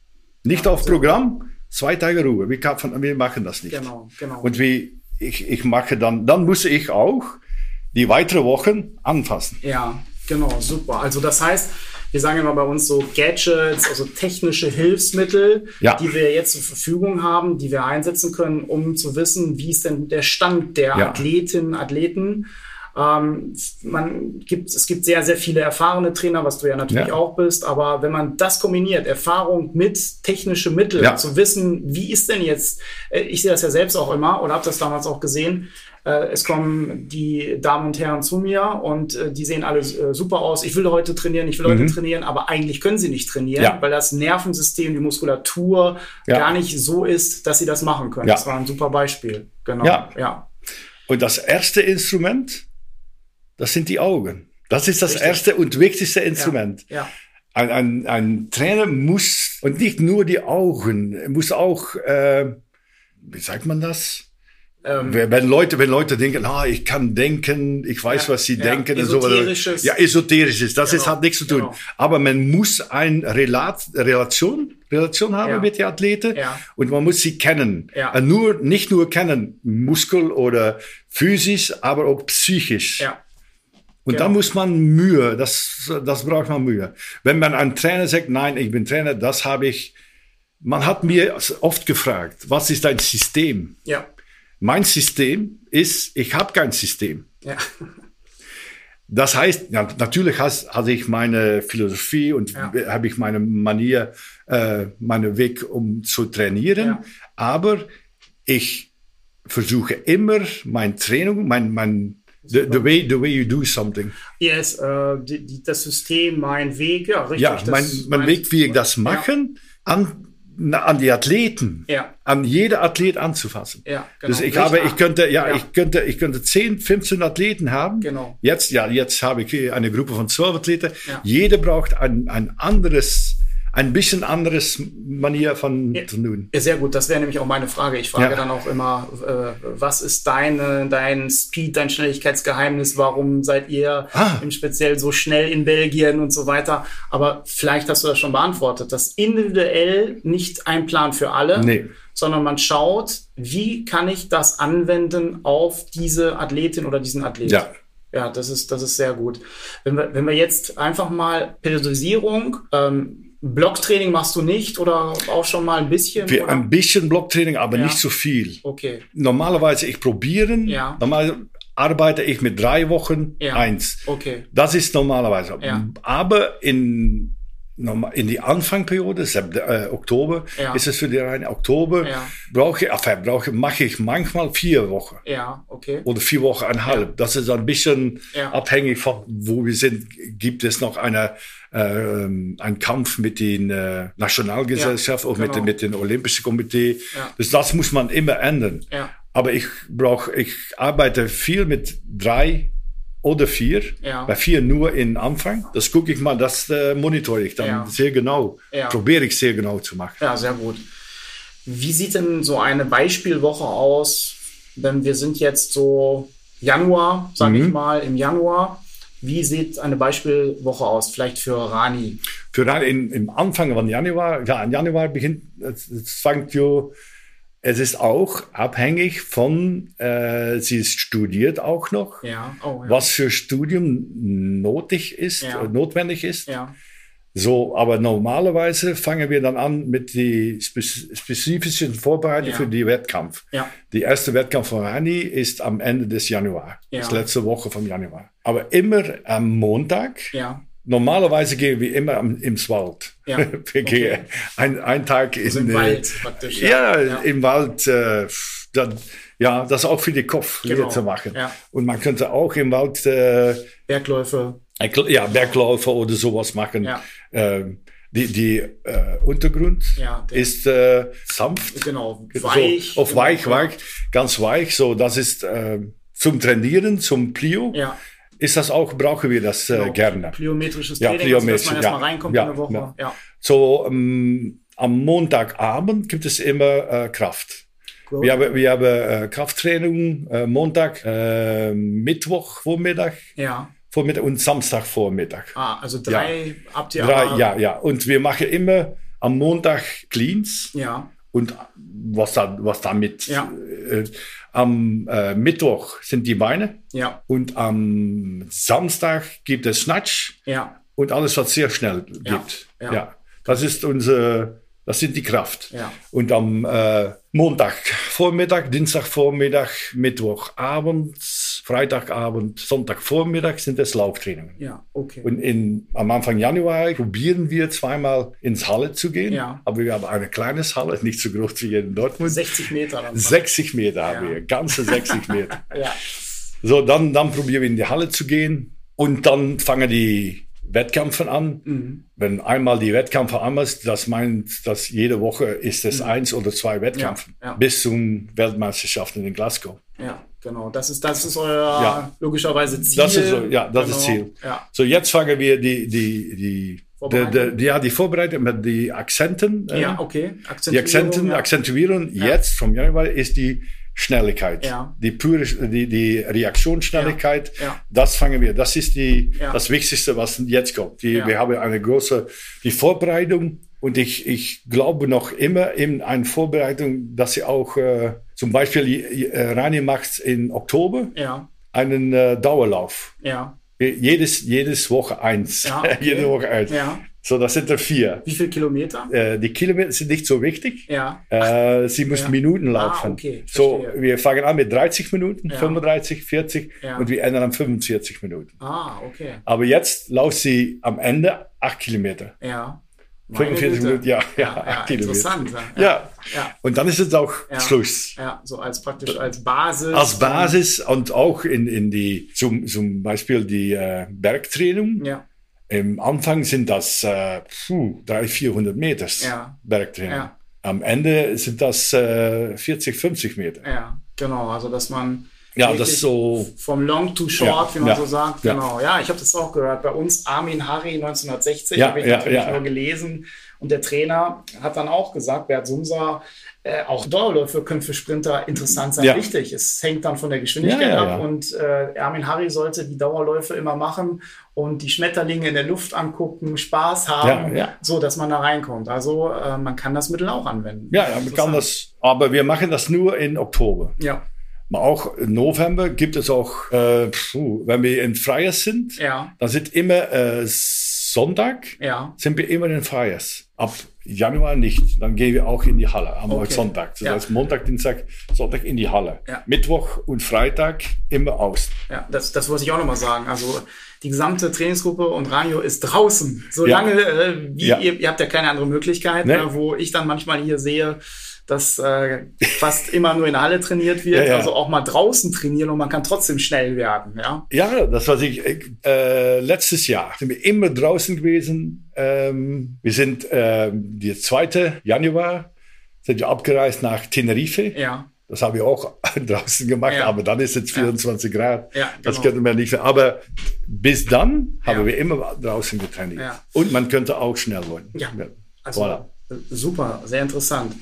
Nicht auf Programm, zwei Tage Ruhe. Wir, kann, wir machen das nicht. Genau. Genau. Und wie ich, ich mache dann, dann muss ich auch die weiteren Wochen anfassen. Ja, genau, super. Also das heißt, wir sagen immer bei uns so Gadgets, also technische Hilfsmittel, Ja. die wir jetzt zur Verfügung haben, die wir einsetzen können, um zu wissen, wie ist denn der Stand der Ja. Athletinnen, Athleten. Ähm, man gibt, es gibt sehr, sehr viele erfahrene Trainer, was du ja natürlich Ja. auch bist, aber wenn man das kombiniert, Erfahrung mit technische Mittel, Ja. zu wissen, wie ist denn jetzt, äh, ich sehe das ja selbst auch immer oder habe das damals auch gesehen, äh, es kommen die Damen und Herren zu mir und äh, die sehen alle äh, super aus. Ich will heute trainieren, ich will heute trainieren, aber eigentlich können sie nicht trainieren, Mhm. Ja. weil das Nervensystem, die Muskulatur Ja. gar nicht so ist, dass sie das machen können. Ja. Das war ein super Beispiel. Genau. Ja. ja. Und das erste Instrument, das sind die Augen. Das ist das Richtig. erste und wichtigste Instrument. Ja. Ein, ein, ein Trainer muss, und nicht nur die Augen, muss auch, äh, wie sagt man das? Ähm, Wenn Leute, wenn Leute denken, ah, ich kann denken, ich weiß, Ja, was sie ja, denken und so esoterisches. Ja, esoterisches, das Genau, ist, hat nichts zu tun. genau. Aber man muss eine Relat Relation, Relation haben Ja. mit den Athleten und man muss sie kennen. Äh, Nur, nicht nur kennen, Muskel oder physisch, aber auch psychisch. Und Genau. da muss man Mühe, das, das braucht man Mühe. Wenn man einen Trainer sagt, nein, ich bin Trainer, das habe ich, man hat mir oft gefragt, was ist dein System? Ja. Mein System ist, ich habe kein System. Ja. Das heißt, ja, natürlich has- hatte ich meine Philosophie und Ja. habe ich meine Manier, äh, meinen Weg, um zu trainieren. Ja. Aber ich versuche immer mein Training, mein, mein, the, the way, the way you do something. Yes, äh, die, die, das System, mein Weg, ja, richtig. Ja, mein, mein Weg, wie ich das machen, an, an die Athleten, Ja. an jeder Athlet anzufassen. Ja, genau. Das, ich habe, ich könnte, ja, Ja. ich könnte, ich könnte 10, 15 Athleten haben. Genau. Jetzt, ja, jetzt habe ich eine Gruppe von 12 Athleten. Ja. Jeder braucht ein, ein anderes, ein bisschen anderes Manier von Ja. zu tun. Sehr gut. Das wäre nämlich auch meine Frage. Ich frage Ja. dann auch immer, äh, was ist deine, dein Speed, dein Schnelligkeitsgeheimnis? Warum seid ihr Ah. im Speziell so schnell in Belgien und so weiter? Aber vielleicht hast du das schon beantwortet. Das individuell nicht ein Plan für alle, Nee. sondern man schaut, wie kann ich das anwenden auf diese Athletin oder diesen Athleten? Ja. Ja, das ist, das ist sehr gut. Wenn wir, wenn wir jetzt einfach mal Periodisierung, ähm, Blocktraining machst du nicht oder auch schon mal ein bisschen? Für ein bisschen Blocktraining, aber Ja. nicht so viel. Okay. Normalerweise ich probieren, Ja. normal arbeite ich mit drei Wochen Ja. eins. Okay. Das ist normalerweise. Ja. Aber in, in die Anfangperiode, äh, Oktober, Ja. ist es für die reine Oktober, Ja. brauche enfin, brauche, mache ich manchmal vier Wochen. Ja, okay. Oder vier Wochen einhalb. Das ist ein bisschen Ja. abhängig von, wo wir sind. Gibt es noch eine, ähm, einen Kampf mit den äh, Nationalgesellschaft Ja, oder mit, genau. dem- mit dem Olympischen Komitee? Ja. Das, das muss man immer ändern. Ja. Aber ich brauche, ich arbeite viel mit drei oder vier. Ja. Bei vier nur in Anfang. Das gucke ich mal, das äh, monitore ich dann ja. sehr genau. Ja. Probiere ich sehr genau zu machen. Ja, sehr gut. Wie sieht denn so eine Beispielwoche aus, wenn wir sind jetzt so Januar, sage mhm. ich mal, im Januar. Wie sieht eine Beispielwoche aus, vielleicht für Rani? Für Rani in, im Anfang von Januar, ja, im Januar beginnt, es fängt es ist auch abhängig von, äh, sie ist studiert auch noch, ja. Oh, ja. was für Studium notig ist, ja. notwendig ist. Ja. So, aber normalerweise fangen wir dann an mit die spezifischen Vorbereitungen ja. für die Wettkampf. Ja. Die erste Wettkampf von Rani ist am Ende des Januar, ja. das letzte Woche vom Januar. Aber immer am Montag ja. Normalerweise gehen wir immer am, im Wald. Ja. wir okay. gehen ein, ein Tag also in, im Wald praktisch. Ja, ja, im Wald. Äh, dann, ja, das auch für die Kopf genau. zu machen. Ja. Und man könnte auch im Wald äh, Bergläufe. Ja, Bergläufe oder sowas machen. Ja. Ähm, die, die äh, Untergrund ja, ist äh, sanft. Genau, weich. So, auf genau. weich, weich, ganz weich. So, das ist äh, zum Trainieren, zum Plio. Ja ist das auch, brauchen wir das äh, genau. gerne. Pliometrisches Training, ja, pliometrisch, also, dass man erstmal ja, reinkommt ja, in der Woche. Ja. So, ähm, am Montagabend gibt es immer äh, Kraft. Cool. Wir haben, wir haben äh, Krafttraining Montag, Mittwoch Vormittag. Ja. Vormittag und Samstag Vormittag. Ah, also drei ja. habt ihr drei, Ja, ja. Und wir machen immer am Montag Cleans. Ja. Und was, da, was damit ja. äh, am äh, Mittwoch sind die Beine. Ja. Und am Samstag gibt es Snatch. Ja. Und alles, was sehr schnell gibt. Ja. ja. Das ist unsere, das sind die Kraft. Ja. Und am äh, Montag Vormittag, Dienstag Vormittag, Mittwochabend, Freitagabend, Sonntagvormittag sind es Lauftrainingen. Ja, okay. Und in, am Anfang Januar probieren wir zweimal ins Halle zu gehen. Ja. Aber wir haben eine kleine Halle, nicht so groß wie in Dortmund. 60 Meter. Dann 60 Meter ja. haben wir, ganze 60 Meter. ja. So, dann, dann probieren wir in die Halle zu gehen. Und dann fangen die Wettkämpfen an. Mhm. Wenn einmal die Wettkämpfe an ist, das meint, dass jede Woche ist es mhm. eins oder zwei Wettkämpfe ja, ja. bis zum Weltmeisterschaften in Glasgow. Ja, genau. Das ist, das ist euer ja. logischerweise Ziel. Das ist so, ja, das genau. ist Ziel. Ja. So, jetzt fangen wir die, die, die, die, die, ja, die Vorbereitung mit die Akzenten. Ja, äh, okay. Akzentuierung, die Akzenten, ja. Akzentuierung jetzt vom Januar ist die Schnelligkeit, ja. die pure, die, die Reaktionsschnelligkeit, ja. Ja. das fangen wir, das ist die, das Wichtigste, was jetzt kommt. Die, Wir haben eine große, die Vorbereitung und ich, ich glaube noch immer in eine Vorbereitung, dass sie auch, äh, zum Beispiel, äh, Rani macht in Oktober einen äh, Dauerlauf. Jedes, jedes Woche eins. Okay. Jede Woche eins. So, das sind da vier. Wie viele Kilometer? Äh, die Kilometer sind nicht so wichtig. Ja. Äh, sie müssen ja. Minuten ah, laufen. Ah, okay. So, wir fangen an mit 30 Minuten, ja. 35, 40 ja. und wir enden an 45 Minuten. Ah, okay. Aber jetzt läuft sie am Ende acht Kilometer. Ja. 45 Minuten, ja, ja, ja, ja Interessant. Ja. ja. ja. Und dann ist es auch Schluss. Ja, so als praktisch als Basis. Als Basis und auch in, in die, zum, zum Beispiel die äh, Bergtraining. Ja im Anfang sind das äh, puh, 300, 400 Meter ja. Bergtraining. Ja. Am Ende sind das äh, 40, 50 Meter. Ja, genau. Also, dass man ja, das so vom Long to Short, ja, wie man ja, so sagt. Genau. Ja, ich habe das auch gehört. Bei uns Armin Harry 1960 ja, habe ich natürlich nur gelesen. Und der Trainer hat dann auch gesagt, Bert Sumser, äh, auch Dauerläufe können für Sprinter interessant sein. Ja. Richtig, es hängt dann von der Geschwindigkeit ja, ja, ab und äh, Armin Harry sollte die Dauerläufe immer machen und die Schmetterlinge in der Luft angucken, Spaß haben, so dass man da reinkommt. Also äh, man kann das Mittel auch anwenden. Ja, man kann das, aber wir machen das nur in Oktober. Ja. Aber auch im November gibt es auch, äh, wenn wir in Freies sind, ja. dann sind immer äh, Sonntag, ja. sind wir immer in Freies. Ab Januar nicht. Dann gehen wir auch in die Halle am okay. Sonntag. Das ja. heißt Montag, Dienstag, Sonntag in die Halle. Ja. Mittwoch und Freitag immer aus. Ja, das, das muss ich auch nochmal sagen. Also die gesamte Trainingsgruppe und Radio ist draußen. Solange, ja. äh, wie ihr, ihr habt ja keine andere Möglichkeit, nee. äh, wo ich dann manchmal hier sehe, dass äh, fast immer nur in der Halle trainiert wird, ja, ja. also auch mal draußen trainieren und man kann trotzdem schnell werden. Ja, ja das was ich äh, letztes Jahr sind wir immer draußen gewesen. Ähm, wir sind äh, die zweite Januar sind wir abgereist nach Tenerife. Ja. Das habe ich auch draußen gemacht, ja. aber dann ist es 24 ja. Grad. Ja, genau. Das könnte man nicht. Aber bis dann haben wir immer draußen getrainiert. Und man könnte auch schnell wollen. Ja. Also, voilà. Super, sehr interessant.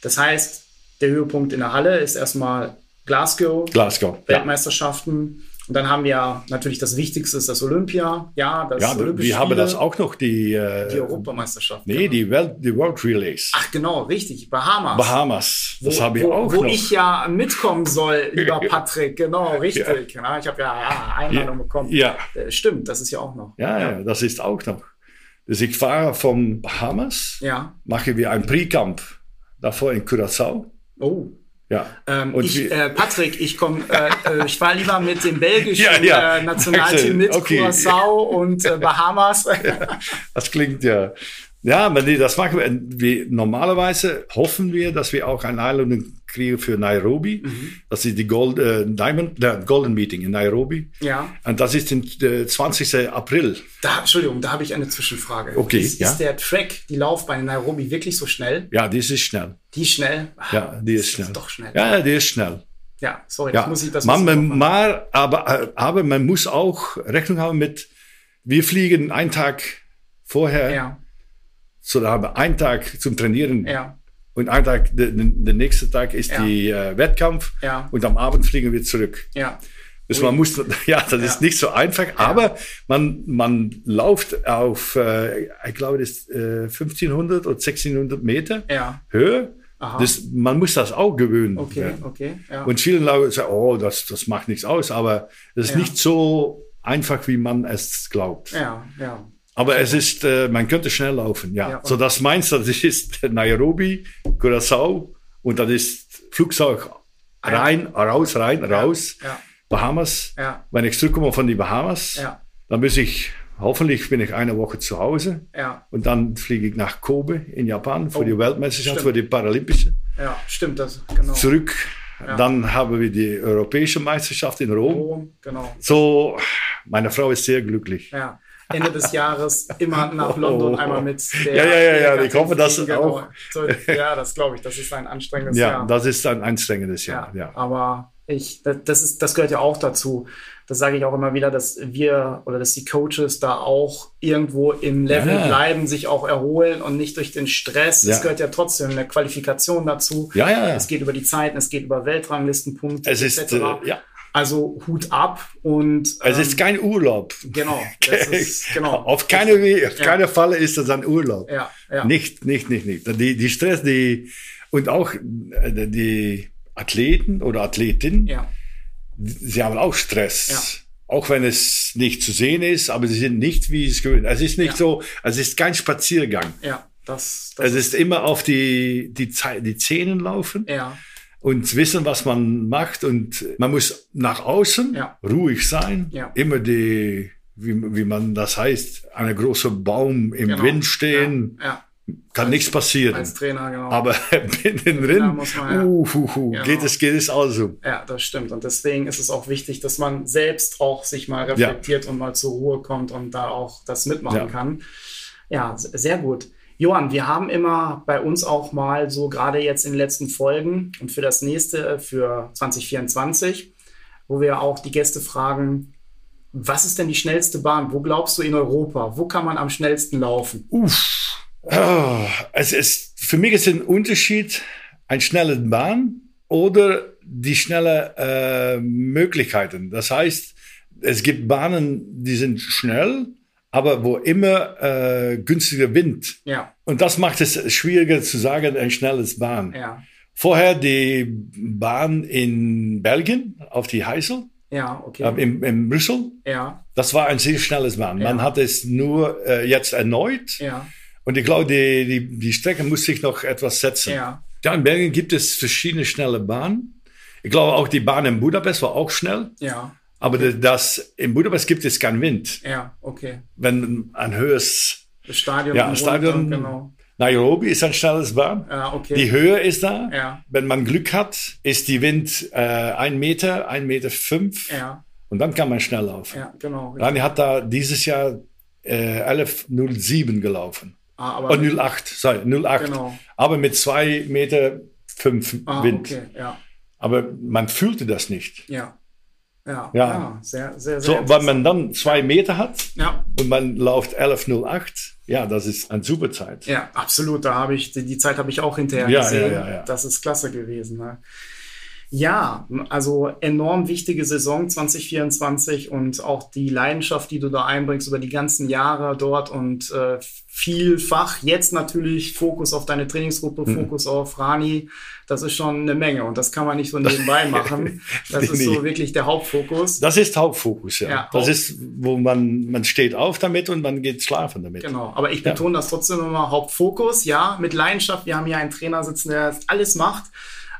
Das heißt, der Höhepunkt in der Halle ist erstmal Glasgow, Glasgow Weltmeisterschaften. Und dann haben wir natürlich das Wichtigste ist das Olympia. Ja, das ja Olympische wir haben das auch noch, die, äh, die Europameisterschaft. Nee, genau. die, Welt, die World Relays. Ach genau, richtig, Bahamas. Bahamas, das habe ich wo, auch wo noch. Wo ich ja mitkommen soll, lieber Patrick, genau, richtig. Ja. Genau, ich habe ja, ja Einladung ja. bekommen. Ja. Äh, stimmt, das ist ja auch noch. Ja, ja, das ist auch noch. Also ich fahre vom Bahamas, ja. mache wir ein Pre-Camp davor in Curaçao. Oh. Ja. Ähm, ich, äh, Patrick, ich komm, äh, äh, ich fahre lieber mit dem belgischen ja, ja. Äh, Nationalteam mit okay. Curaçao und äh, Bahamas. ja, das klingt ja. Ja, nee, das machen wir. wir. Normalerweise hoffen wir, dass wir auch eine Einladung kriegen für Nairobi. Mhm. Das ist die Gold, äh, Diamond, der Golden Meeting in Nairobi. Ja. Und das ist im äh, 20. April. Da, Entschuldigung, da habe ich eine Zwischenfrage. Okay. Ist, ja? ist der Track, die Laufbahn in Nairobi wirklich so schnell? Ja, die ist schnell. Die ist schnell? Ja, die ist, ist schnell. doch schnell. Ja, die ist schnell. Ja, sorry, ja. muss ich das man, man, mal, aber, aber man muss auch Rechnung haben mit, wir fliegen einen Tag vorher. Ja. So, da haben wir einen Tag zum Trainieren. Ja. Und ein Tag, der, der nächste Tag ist Ja. die äh, Wettkampf. Ja. Und am Abend fliegen wir zurück. Ja. Ui. man muss, ja, das Ja. ist nicht so einfach, aber man, man läuft auf, äh, ich glaube, das ist äh, 1500 oder 1600 Meter Ja. Höhe. Aha. Das, man muss das auch gewöhnen. Okay, Ja. okay. Ja. Und viele Leute sagen, oh, das, das macht nichts aus, aber es ist Ja. nicht so einfach, wie man es glaubt. ja, ja. Aber es ist, äh, man könnte schnell laufen, ja. Ja, so das meinst du, das ist Nairobi, Curaçao und das ist Flugzeug rein, raus, rein, raus, Ja. Bahamas. Ja. Wenn ich zurückkomme von die Bahamas, Ja. dann muss ich, hoffentlich bin ich eine Woche zu Hause Ja. und dann fliege ich nach Kobe in Japan für Oh, die Weltmeisterschaft, stimmt. für die Paralympische. Ja, stimmt das, genau. Zurück, Ja. dann haben wir die Europäische Meisterschaft in Rom. Rom, genau. So, meine Frau ist sehr glücklich. Ja. Ende des Jahres immer nach London Oh. einmal mit der. Ja, ja, ja, ja, der ich hoffe, dass Gattin auch- genau. So, ja, das glaube ich, das ist ein anstrengendes Ja, Jahr. das ist ein anstrengendes Jahr, ja. Aber ich, das- das ist, das gehört ja auch dazu. Das sage ich auch immer wieder, dass wir oder dass die Coaches da auch irgendwo im Level Ja. bleiben, sich auch erholen und nicht durch den Stress. Ja. Es gehört ja trotzdem eine Qualifikation dazu. Ja, ja, ja. Es geht über die Zeiten, es geht über Weltranglistenpunkte Es ist, äh, ja, Also Hut ab und es ähm, ist kein Urlaub. genau, ist, genau. Auf keine, auf Ja. keine Falle ist das ein Urlaub. Ja, ja. Nicht, nicht, nicht, nicht. Die, die Stress, die, und auch äh, die Athleten oder Athletinnen, Ja, sie haben auch Stress. Ja. Auch wenn es nicht zu sehen ist, aber sie sind nicht wie es gewöhnt. Es ist nicht Ja. so, es ist kein Spaziergang. ja, das, das Es ist immer auf die, die, Ze- die Zähnen laufen. ja, und wissen, was man macht. Und man muss nach außen Ja. ruhig sein. Ja. Immer die, wie, wie man das heißt, eine große Baum im genau. Wind stehen. Ja, Kann nichts passieren. als Trainer, genau. Aber binnen drin, ja. uh, uh, uh, Genau. geht es, geht es also. Ja, das stimmt. Und deswegen ist es auch wichtig, dass man selbst auch sich mal reflektiert und mal zur Ruhe kommt und da auch das mitmachen kann. Ja, sehr gut. Johann, wir haben immer bei uns auch mal so gerade jetzt in den letzten Folgen und für das nächste, äh, für 2024, wo wir auch die Gäste fragen, was ist denn die schnellste Bahn? Wo glaubst du in Europa? Wo kann man am schnellsten laufen? Uff. Ah, es ist, für mich ist ein Unterschied, ein schnelle Bahn oder die schnelle äh, Möglichkeiten. Das heißt, es gibt Bahnen, die sind schnell, aber wo immer äh, günstiger Wind. Ja, Und das macht es schwieriger zu sagen, ein schnelles Bahn. ja, Vorher die Bahn in Belgien auf die Heißel, ja, okay. äh, in, in Brüssel. Ja, Das war ein sehr schnelles Bahn. Ja. Man hat es nur äh, jetzt erneut. ja, Und ich glaube, die, die, die Strecke muss sich noch etwas setzen. ja, Ja, in Belgien gibt es verschiedene schnelle Bahnen. Ich glaube, auch die Bahn in Budapest war auch schnell. ja, Aber das, in Budapest gibt es keinen Wind. ja, okay. Wenn ein höheres, Das Stadion. ja, im Stadion, Genau. Nairobi ist ein schnelles Bahn. Ja, okay. Die Höhe ist da. Ja. Wenn man Glück hat, ist die Wind äh, ein Meter, ein Meter fünf. Ja, Und dann kann man schnell laufen. ja, genau. Rani hat da dieses Jahr äh, 11.07 gelaufen. Ah, aber Oh, 08, sorry, 08. Genau. Aber mit zwei Meter fünf ah, Wind. okay, ja. aber man fühlte das nicht. Ja. Ja, ja. ja sehr, sehr, sehr. So, weil man dann zwei Meter hat ja. und man läuft 11,08, ja, das ist eine super Zeit. Ja, absolut. Da habe ich, die Zeit habe ich auch hinterher ja, gesehen. Ja, ja, ja. Das ist klasse gewesen. Ne? Ja, also enorm wichtige Saison 2024 und auch die Leidenschaft, die du da einbringst über die ganzen Jahre dort und äh, vielfach jetzt natürlich Fokus auf deine Trainingsgruppe, mhm. Fokus auf Rani. Das ist schon eine Menge und das kann man nicht so nebenbei machen. Das ist so wirklich der Hauptfokus. Das ist Hauptfokus, ja. ja das ist, wo man, man steht auf damit und man geht schlafen damit. Genau, aber ich betone ja. das trotzdem immer Hauptfokus, ja, mit Leidenschaft. Wir haben hier einen Trainer sitzen, der alles macht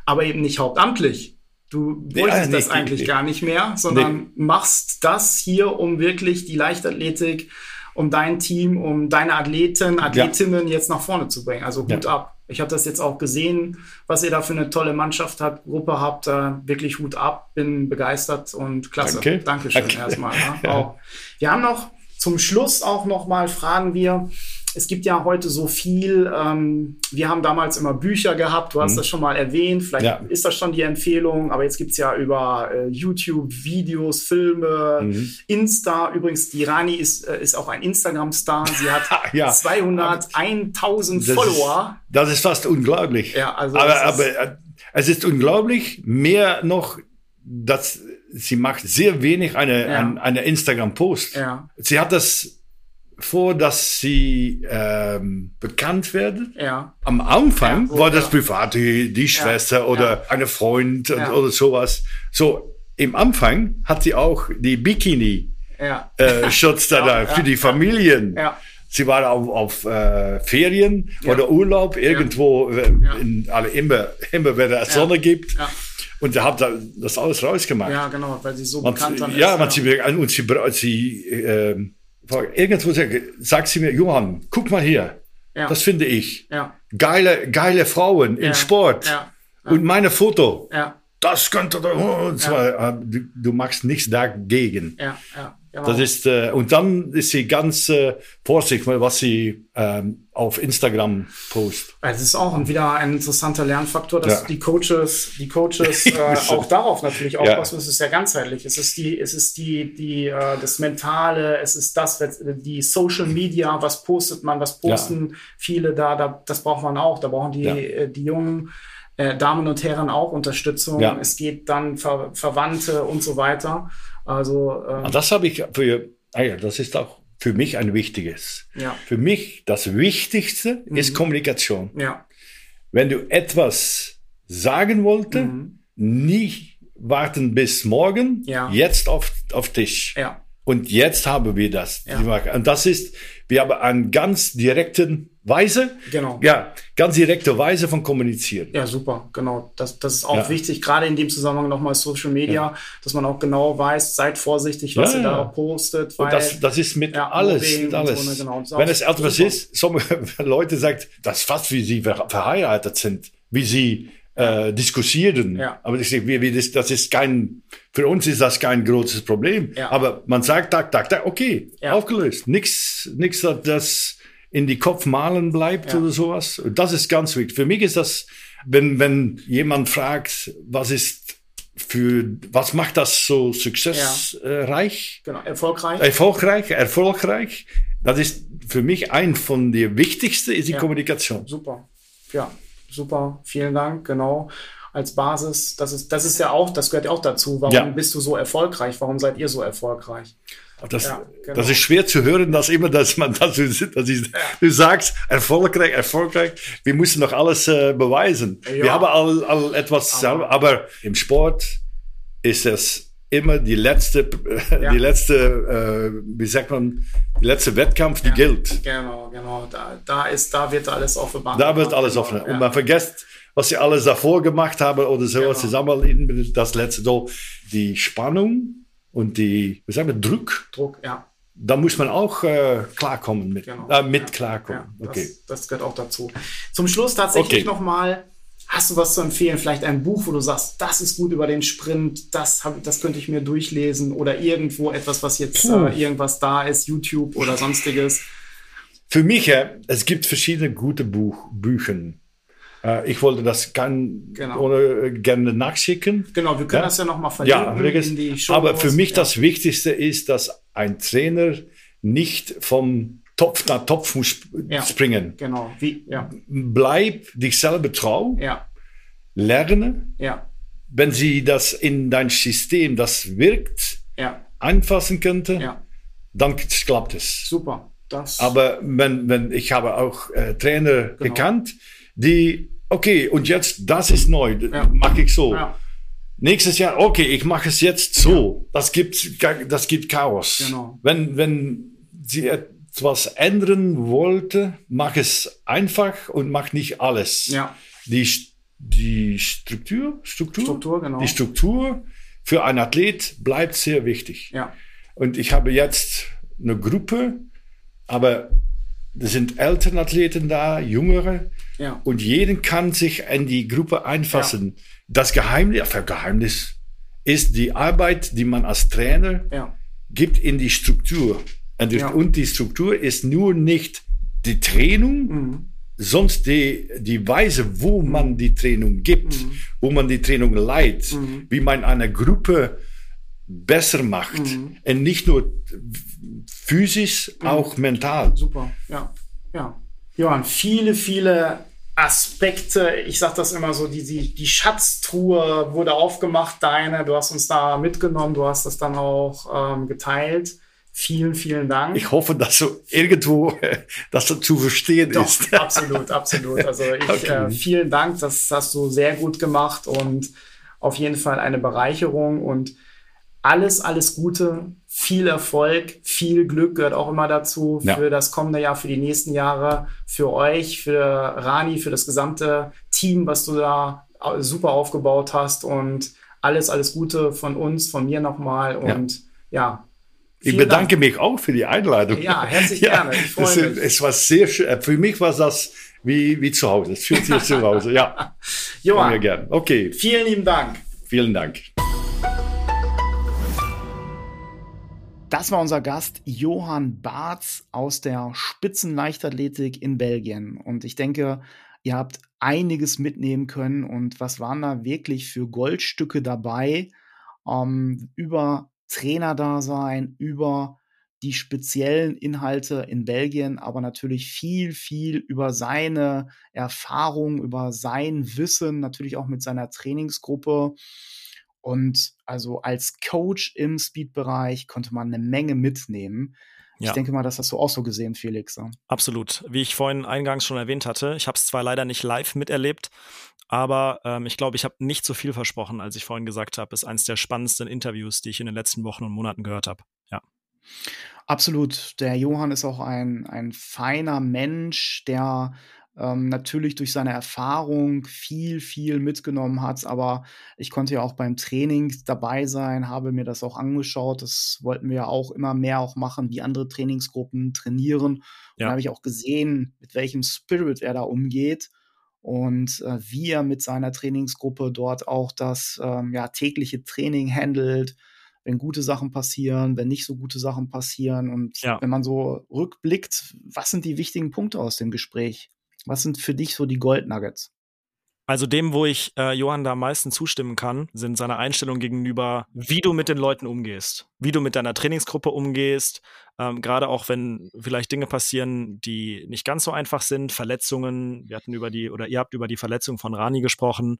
aber eben nicht hauptamtlich. Du wolltest ja, das eigentlich nee. gar nicht mehr, sondern nee. machst das hier, um wirklich die Leichtathletik, um dein Team, um deine Athleten, Athletinnen ja. jetzt nach vorne zu bringen. Also Hut ja. ab. Ich habe das jetzt auch gesehen, was ihr da für eine tolle Mannschaft habt, Gruppe habt. Äh, wirklich Hut ab, bin begeistert und klasse. Danke. Dankeschön Danke. erstmal. Ja. Wir haben noch zum Schluss auch noch mal fragen wir, es gibt ja heute so viel. Ähm, wir haben damals immer Bücher gehabt, du hast mhm. das schon mal erwähnt, vielleicht ja. ist das schon die Empfehlung, aber jetzt gibt es ja über äh, YouTube Videos, Filme, mhm. Insta. Übrigens, die Rani ist, äh, ist auch ein Instagram-Star. Sie hat ja. 201.000 Follower. Ist, das ist fast unglaublich. Ja, also aber, aber äh, es ist unglaublich, mehr noch, dass sie macht sehr wenig eine, ja. eine, eine Instagram-Post. Ja. Sie hat das vor, dass sie ähm, bekannt werden. Ja. Am Anfang ja, war das privat, die, die Schwester ja, oder ja. eine Freund oder sowas. So, im Anfang hat sie auch die Bikini ja. äh, da, da für die Familien. Ja. Sie war auf, auf äh, Ferien oder Urlaub irgendwo, äh, in, alle, immer, immer wenn es Sonne gibt. Und er hat das alles rausgemacht. Ja, genau, weil sie so bekannt dann ja, ist. Man Sie, und sie, sie äh, irgendwo sagt sie mir, Johann, guck mal hier. Ja. Das finde ich. Ja. Geile, geile Frauen im Sport. Und meine Foto. Das könnte, und zwar, du, du machst nichts dagegen. Ja, ja. Genau. Das ist, äh, und dann ist sie ganz äh, vorsichtig, was sie ähm, auf Instagram post. Es ist auch wieder ein interessanter Lernfaktor, dass ja. die Coaches, die Coaches äh, auch darauf natürlich aufpassen. Ja. Es ist ja ganzheitlich. Es ist die, es ist die, die, äh, das Mentale, es ist das, die Social Media, was postet man, was posten ja. viele da, da, das braucht man auch. Da brauchen die, äh, die jungen äh, Damen und Herren auch Unterstützung. Es geht dann Ver Verwandte und so weiter. Also ähm, das habe ich für, ah ja, das ist auch für mich ein wichtiges. Ja. Für mich das Wichtigste mhm. ist Kommunikation. Ja. Wenn du etwas sagen wollte, mhm. nicht warten bis morgen, ja. jetzt auf, auf Tisch. Ja. Und jetzt haben wir das. Ja. Und das ist, wir haben einen ganz direkten Weise, genau. ja, ganz direkte Weise von kommunizieren. Ja, super, genau. Das, das ist auch ja. wichtig, gerade in dem Zusammenhang nochmal Social Media, ja. dass man auch genau weiß, seid vorsichtig, was ja, ihr da postet. Weil, das, das ist mit alles. Mit alles. So, ne, genau. Wenn es etwas super. ist, sommige Leute sagen, das ist fast wie sie verheiratet sind, wie sie äh, diskutieren. Ja. Aber ich sage, wir, wir, das, das ist kein, für uns ist das kein großes Problem. Ja. Aber man sagt, tak, tak, tak, okay, ja. aufgelöst. Nichts, nichts, das in die Kopf malen bleibt oder sowas. Das ist ganz wichtig. Für mich ist das, wenn, wenn jemand fragt, was ist für, was macht das so successreich? Genau, erfolgreich. Erfolgreich, erfolgreich. Das ist für mich ein von der wichtigsten, ist die Kommunikation. Super. Ja, super, vielen Dank, genau. Als Basis, das ist, das ist ja auch, das gehört ja auch dazu. Warum ja. bist du so erfolgreich? Warum seid ihr so erfolgreich? Das, ja, genau. das ist schwer zu hören, dass immer, dass man, dass du, dass ich, du sagst, erfolgreich, erfolgreich. Wir müssen noch alles äh, beweisen. Ja. Wir haben all, all etwas aber. aber im Sport ist es immer die letzte, die letzte, äh, wie sagt man, die letzte Wettkampf, die gilt. Genau, genau. Da, da ist, da wird alles offenbar. Da wird alles offen. Und man vergisst, was sie alles davor gemacht haben oder so, genau. zusammen, das letzte, so, die Spannung und die, wie sagen wir, Druck. Druck, ja. Da muss man auch äh, klarkommen mit, genau. äh, mit ja, klarkommen. Ja, okay. Das, das, gehört auch dazu. Zum Schluss tatsächlich okay. nochmal Hast du was zu empfehlen? Vielleicht ein Buch, wo du sagst, das ist gut über den Sprint, das, hab, das könnte ich mir durchlesen oder irgendwo etwas, was jetzt äh, irgendwas da ist, YouTube oder sonstiges? Für mich, ja, es gibt verschiedene gute Buch, Bücher. Äh, ich wollte das kann, genau. oder, äh, gerne nachschicken. Genau, wir können ja? das ja nochmal verlinken ja, in die Show. Aber für mich das Wichtigste ist, dass ein Trainer nicht vom Topf nach Topf muss ja, springen. Genau. Wie, ja. Bleib dich selber trau. Ja. Lerne. Ja. Wenn sie das in dein System, das wirkt, ja. anfassen könnte, ja. dann klappt es. Super. Das Aber wenn, wenn ich habe auch äh, Trainer genau. gekannt, die, okay, und jetzt, das ist neu, ja. mache ich so. Ja. Nächstes Jahr, okay, ich mache es jetzt so. Das gibt, das gibt Chaos. Genau. Wenn, wenn sie etwas ändern wollte, mach es einfach und mach nicht alles. Ja. Die, die Struktur, Struktur, Struktur genau. die Struktur für einen Athlet bleibt sehr wichtig. Ja. Und ich habe jetzt eine Gruppe, aber es sind Elternathleten da, Jüngere. Ja. Und jeden kann sich in die Gruppe einfassen. Ja. Das Geheimnis, Geheimnis ist die Arbeit, die man als Trainer ja. gibt in die Struktur. Und, ja. und, die Struktur ist nur nicht die Training, mhm. sonst die, die Weise, wo man die Training gibt, mhm. wo man die Training leitet, mhm. wie man eine Gruppe besser macht. Mhm. Und nicht nur physisch, mhm. auch mental. Super, ja. ja. Johann, viele, viele Aspekte, ich sage das immer so, die, die, die Schatztruhe wurde aufgemacht, deine, du hast uns da mitgenommen, du hast das dann auch ähm, geteilt. Vielen, vielen Dank. Ich hoffe, dass so irgendwo das zu verstehen Doch, ist. Absolut, absolut. Also ich, okay. äh, vielen Dank, das hast du sehr gut gemacht und auf jeden Fall eine Bereicherung und alles, alles Gute, viel Erfolg, viel Glück gehört auch immer dazu ja. für das kommende Jahr, für die nächsten Jahre, für euch, für Rani, für das gesamte Team, was du da super aufgebaut hast und alles, alles Gute von uns, von mir nochmal und ja. ja ich bedanke Dank. mich auch für die Einladung. Ja, herzlich ja, gerne. Ich freue mich. Es war sehr schön. Äh, für mich war das wie, wie zu Hause. Es fühlt sich zu Hause. Ja. Johann. Gern. Okay. Vielen lieben Dank. Vielen Dank. Das war unser Gast Johann Barz aus der Spitzenleichtathletik in Belgien. Und ich denke, ihr habt einiges mitnehmen können. Und was waren da wirklich für Goldstücke dabei? Ähm, über Trainerdasein, über die speziellen Inhalte in Belgien, aber natürlich viel, viel über seine Erfahrung, über sein Wissen, natürlich auch mit seiner Trainingsgruppe. Und also als Coach im Speed-Bereich konnte man eine Menge mitnehmen. Ich ja. denke mal, das hast du auch so gesehen, Felix. Absolut. Wie ich vorhin eingangs schon erwähnt hatte, ich habe es zwar leider nicht live miterlebt, aber ähm, ich glaube, ich habe nicht so viel versprochen, als ich vorhin gesagt habe. Ist eines der spannendsten Interviews, die ich in den letzten Wochen und Monaten gehört habe. Ja. Absolut. Der Johann ist auch ein, ein feiner Mensch, der ähm, natürlich durch seine Erfahrung viel, viel mitgenommen hat. Aber ich konnte ja auch beim Training dabei sein, habe mir das auch angeschaut. Das wollten wir ja auch immer mehr auch machen, wie andere Trainingsgruppen trainieren. Ja. Und habe ich auch gesehen, mit welchem Spirit er da umgeht und äh, wie er mit seiner Trainingsgruppe dort auch das ähm, ja, tägliche Training handelt, wenn gute Sachen passieren, wenn nicht so gute Sachen passieren und ja. wenn man so rückblickt, was sind die wichtigen Punkte aus dem Gespräch? Was sind für dich so die Goldnuggets? Also dem, wo ich äh, Johann da am meisten zustimmen kann, sind seine Einstellungen gegenüber, wie du mit den Leuten umgehst, wie du mit deiner Trainingsgruppe umgehst, ähm, gerade auch wenn vielleicht Dinge passieren, die nicht ganz so einfach sind, Verletzungen, wir hatten über die, oder ihr habt über die Verletzung von Rani gesprochen,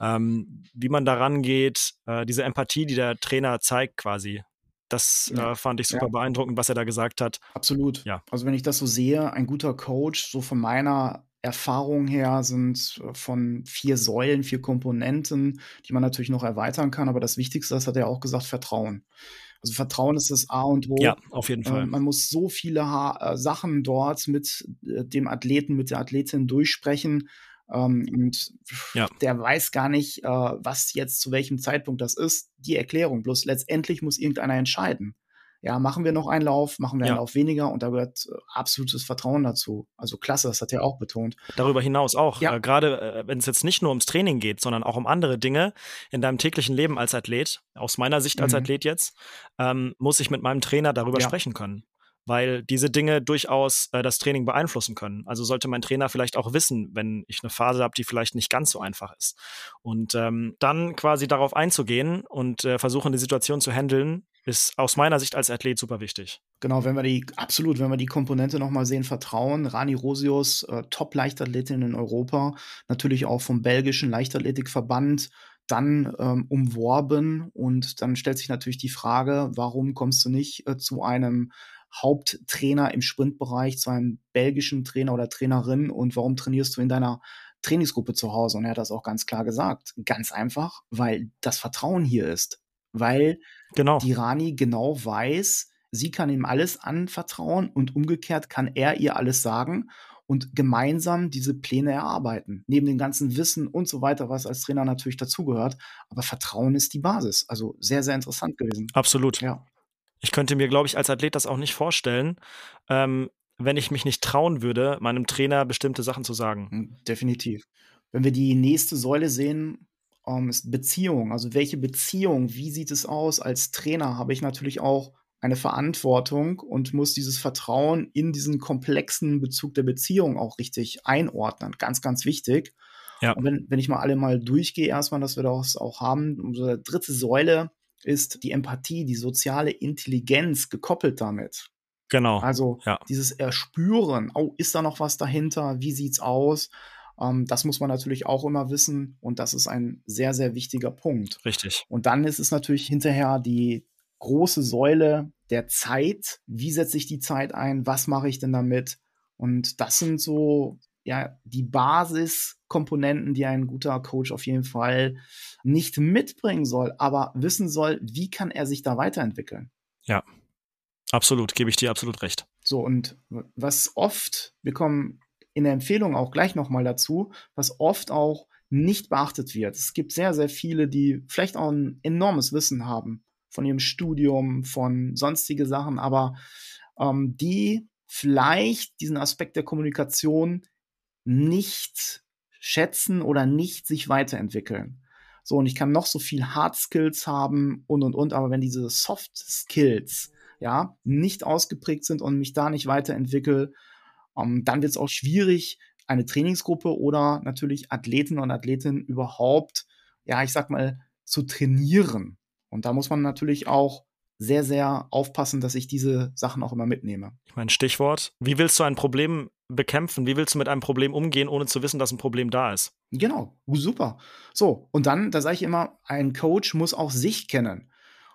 ähm, wie man daran geht, äh, diese Empathie, die der Trainer zeigt quasi, das äh, fand ich super ja. beeindruckend, was er da gesagt hat. Absolut. Ja. Also wenn ich das so sehe, ein guter Coach, so von meiner Erfahrung her, sind äh, von vier Säulen, vier Komponenten, die man natürlich noch erweitern kann. Aber das Wichtigste, das hat er auch gesagt, Vertrauen. Also Vertrauen ist das A und O. Ja, auf jeden Fall. Äh, man muss so viele ha äh, Sachen dort mit äh, dem Athleten, mit der Athletin durchsprechen, ähm, und ja. der weiß gar nicht, äh, was jetzt zu welchem Zeitpunkt das ist. Die Erklärung. Bloß letztendlich muss irgendeiner entscheiden. Ja, machen wir noch einen Lauf, machen wir ja. einen Lauf weniger und da gehört äh, absolutes Vertrauen dazu. Also klasse, das hat er auch betont. Darüber hinaus auch. Ja. Äh, Gerade äh, wenn es jetzt nicht nur ums Training geht, sondern auch um andere Dinge in deinem täglichen Leben als Athlet, aus meiner Sicht als mhm. Athlet jetzt, ähm, muss ich mit meinem Trainer darüber ja. sprechen können weil diese Dinge durchaus äh, das Training beeinflussen können. Also sollte mein Trainer vielleicht auch wissen, wenn ich eine Phase habe, die vielleicht nicht ganz so einfach ist. Und ähm, dann quasi darauf einzugehen und äh, versuchen, die Situation zu handeln, ist aus meiner Sicht als Athlet super wichtig. Genau, wenn wir die, absolut, wenn wir die Komponente nochmal sehen, Vertrauen, Rani Rosius, äh, Top-Leichtathletin in Europa, natürlich auch vom belgischen Leichtathletikverband dann ähm, umworben und dann stellt sich natürlich die Frage, warum kommst du nicht äh, zu einem Haupttrainer im Sprintbereich, zu einem belgischen Trainer oder Trainerin und warum trainierst du in deiner Trainingsgruppe zu Hause? Und er hat das auch ganz klar gesagt. Ganz einfach, weil das Vertrauen hier ist. Weil genau. die Rani genau weiß, sie kann ihm alles anvertrauen und umgekehrt kann er ihr alles sagen und gemeinsam diese Pläne erarbeiten. Neben dem ganzen Wissen und so weiter, was als Trainer natürlich dazugehört. Aber Vertrauen ist die Basis. Also sehr, sehr interessant gewesen. Absolut. Ja. Ich könnte mir, glaube ich, als Athlet das auch nicht vorstellen, ähm, wenn ich mich nicht trauen würde, meinem Trainer bestimmte Sachen zu sagen. Hm, definitiv. Wenn wir die nächste Säule sehen, ähm, ist Beziehung. Also welche Beziehung, wie sieht es aus? Als Trainer habe ich natürlich auch eine Verantwortung und muss dieses Vertrauen in diesen komplexen Bezug der Beziehung auch richtig einordnen. Ganz, ganz wichtig. Ja. Und wenn, wenn ich mal alle mal durchgehe, erstmal, dass wir das auch haben, unsere dritte Säule ist die Empathie, die soziale Intelligenz gekoppelt damit. Genau. Also ja. dieses Erspüren, oh, ist da noch was dahinter? Wie sieht's aus? Ähm, das muss man natürlich auch immer wissen und das ist ein sehr, sehr wichtiger Punkt. Richtig. Und dann ist es natürlich hinterher die, große Säule der Zeit. Wie setze ich die Zeit ein? Was mache ich denn damit? Und das sind so ja die Basiskomponenten, die ein guter Coach auf jeden Fall nicht mitbringen soll, aber wissen soll, wie kann er sich da weiterentwickeln. Ja, absolut, gebe ich dir absolut recht. So und was oft, wir kommen in der Empfehlung auch gleich nochmal dazu, was oft auch nicht beachtet wird. Es gibt sehr, sehr viele, die vielleicht auch ein enormes Wissen haben, von ihrem Studium, von sonstige Sachen, aber ähm, die vielleicht diesen Aspekt der Kommunikation nicht schätzen oder nicht sich weiterentwickeln. So, und ich kann noch so viel Hard Skills haben und und und, aber wenn diese Soft Skills ja nicht ausgeprägt sind und mich da nicht weiterentwickle, ähm, dann wird es auch schwierig, eine Trainingsgruppe oder natürlich Athleten und Athletinnen überhaupt, ja, ich sag mal, zu trainieren. Und da muss man natürlich auch sehr, sehr aufpassen, dass ich diese Sachen auch immer mitnehme. Ich meine, Stichwort, wie willst du ein Problem bekämpfen? Wie willst du mit einem Problem umgehen, ohne zu wissen, dass ein Problem da ist? Genau, super. So, und dann, da sage ich immer, ein Coach muss auch sich kennen.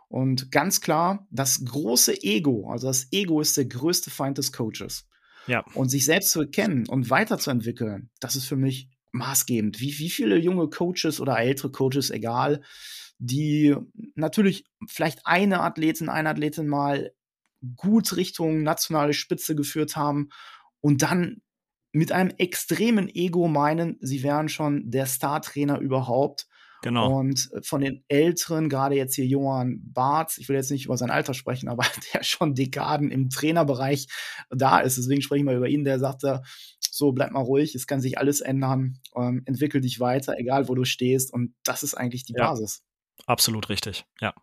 Und ganz klar, das große Ego, also das Ego ist der größte Feind des Coaches. Ja. Und sich selbst zu erkennen und weiterzuentwickeln, das ist für mich maßgebend. Wie, wie viele junge Coaches oder ältere Coaches, egal, die natürlich vielleicht eine Athletin, eine Athletin mal gut Richtung nationale Spitze geführt haben und dann mit einem extremen Ego meinen, sie wären schon der Star-Trainer überhaupt. Genau. Und von den Älteren, gerade jetzt hier Johann Barth, ich will jetzt nicht über sein Alter sprechen, aber der schon Dekaden im Trainerbereich da ist, deswegen spreche ich mal über ihn, der sagte, so bleib mal ruhig, es kann sich alles ändern, ähm, entwickel dich weiter, egal wo du stehst und das ist eigentlich die ja. Basis. Absolut richtig, ja.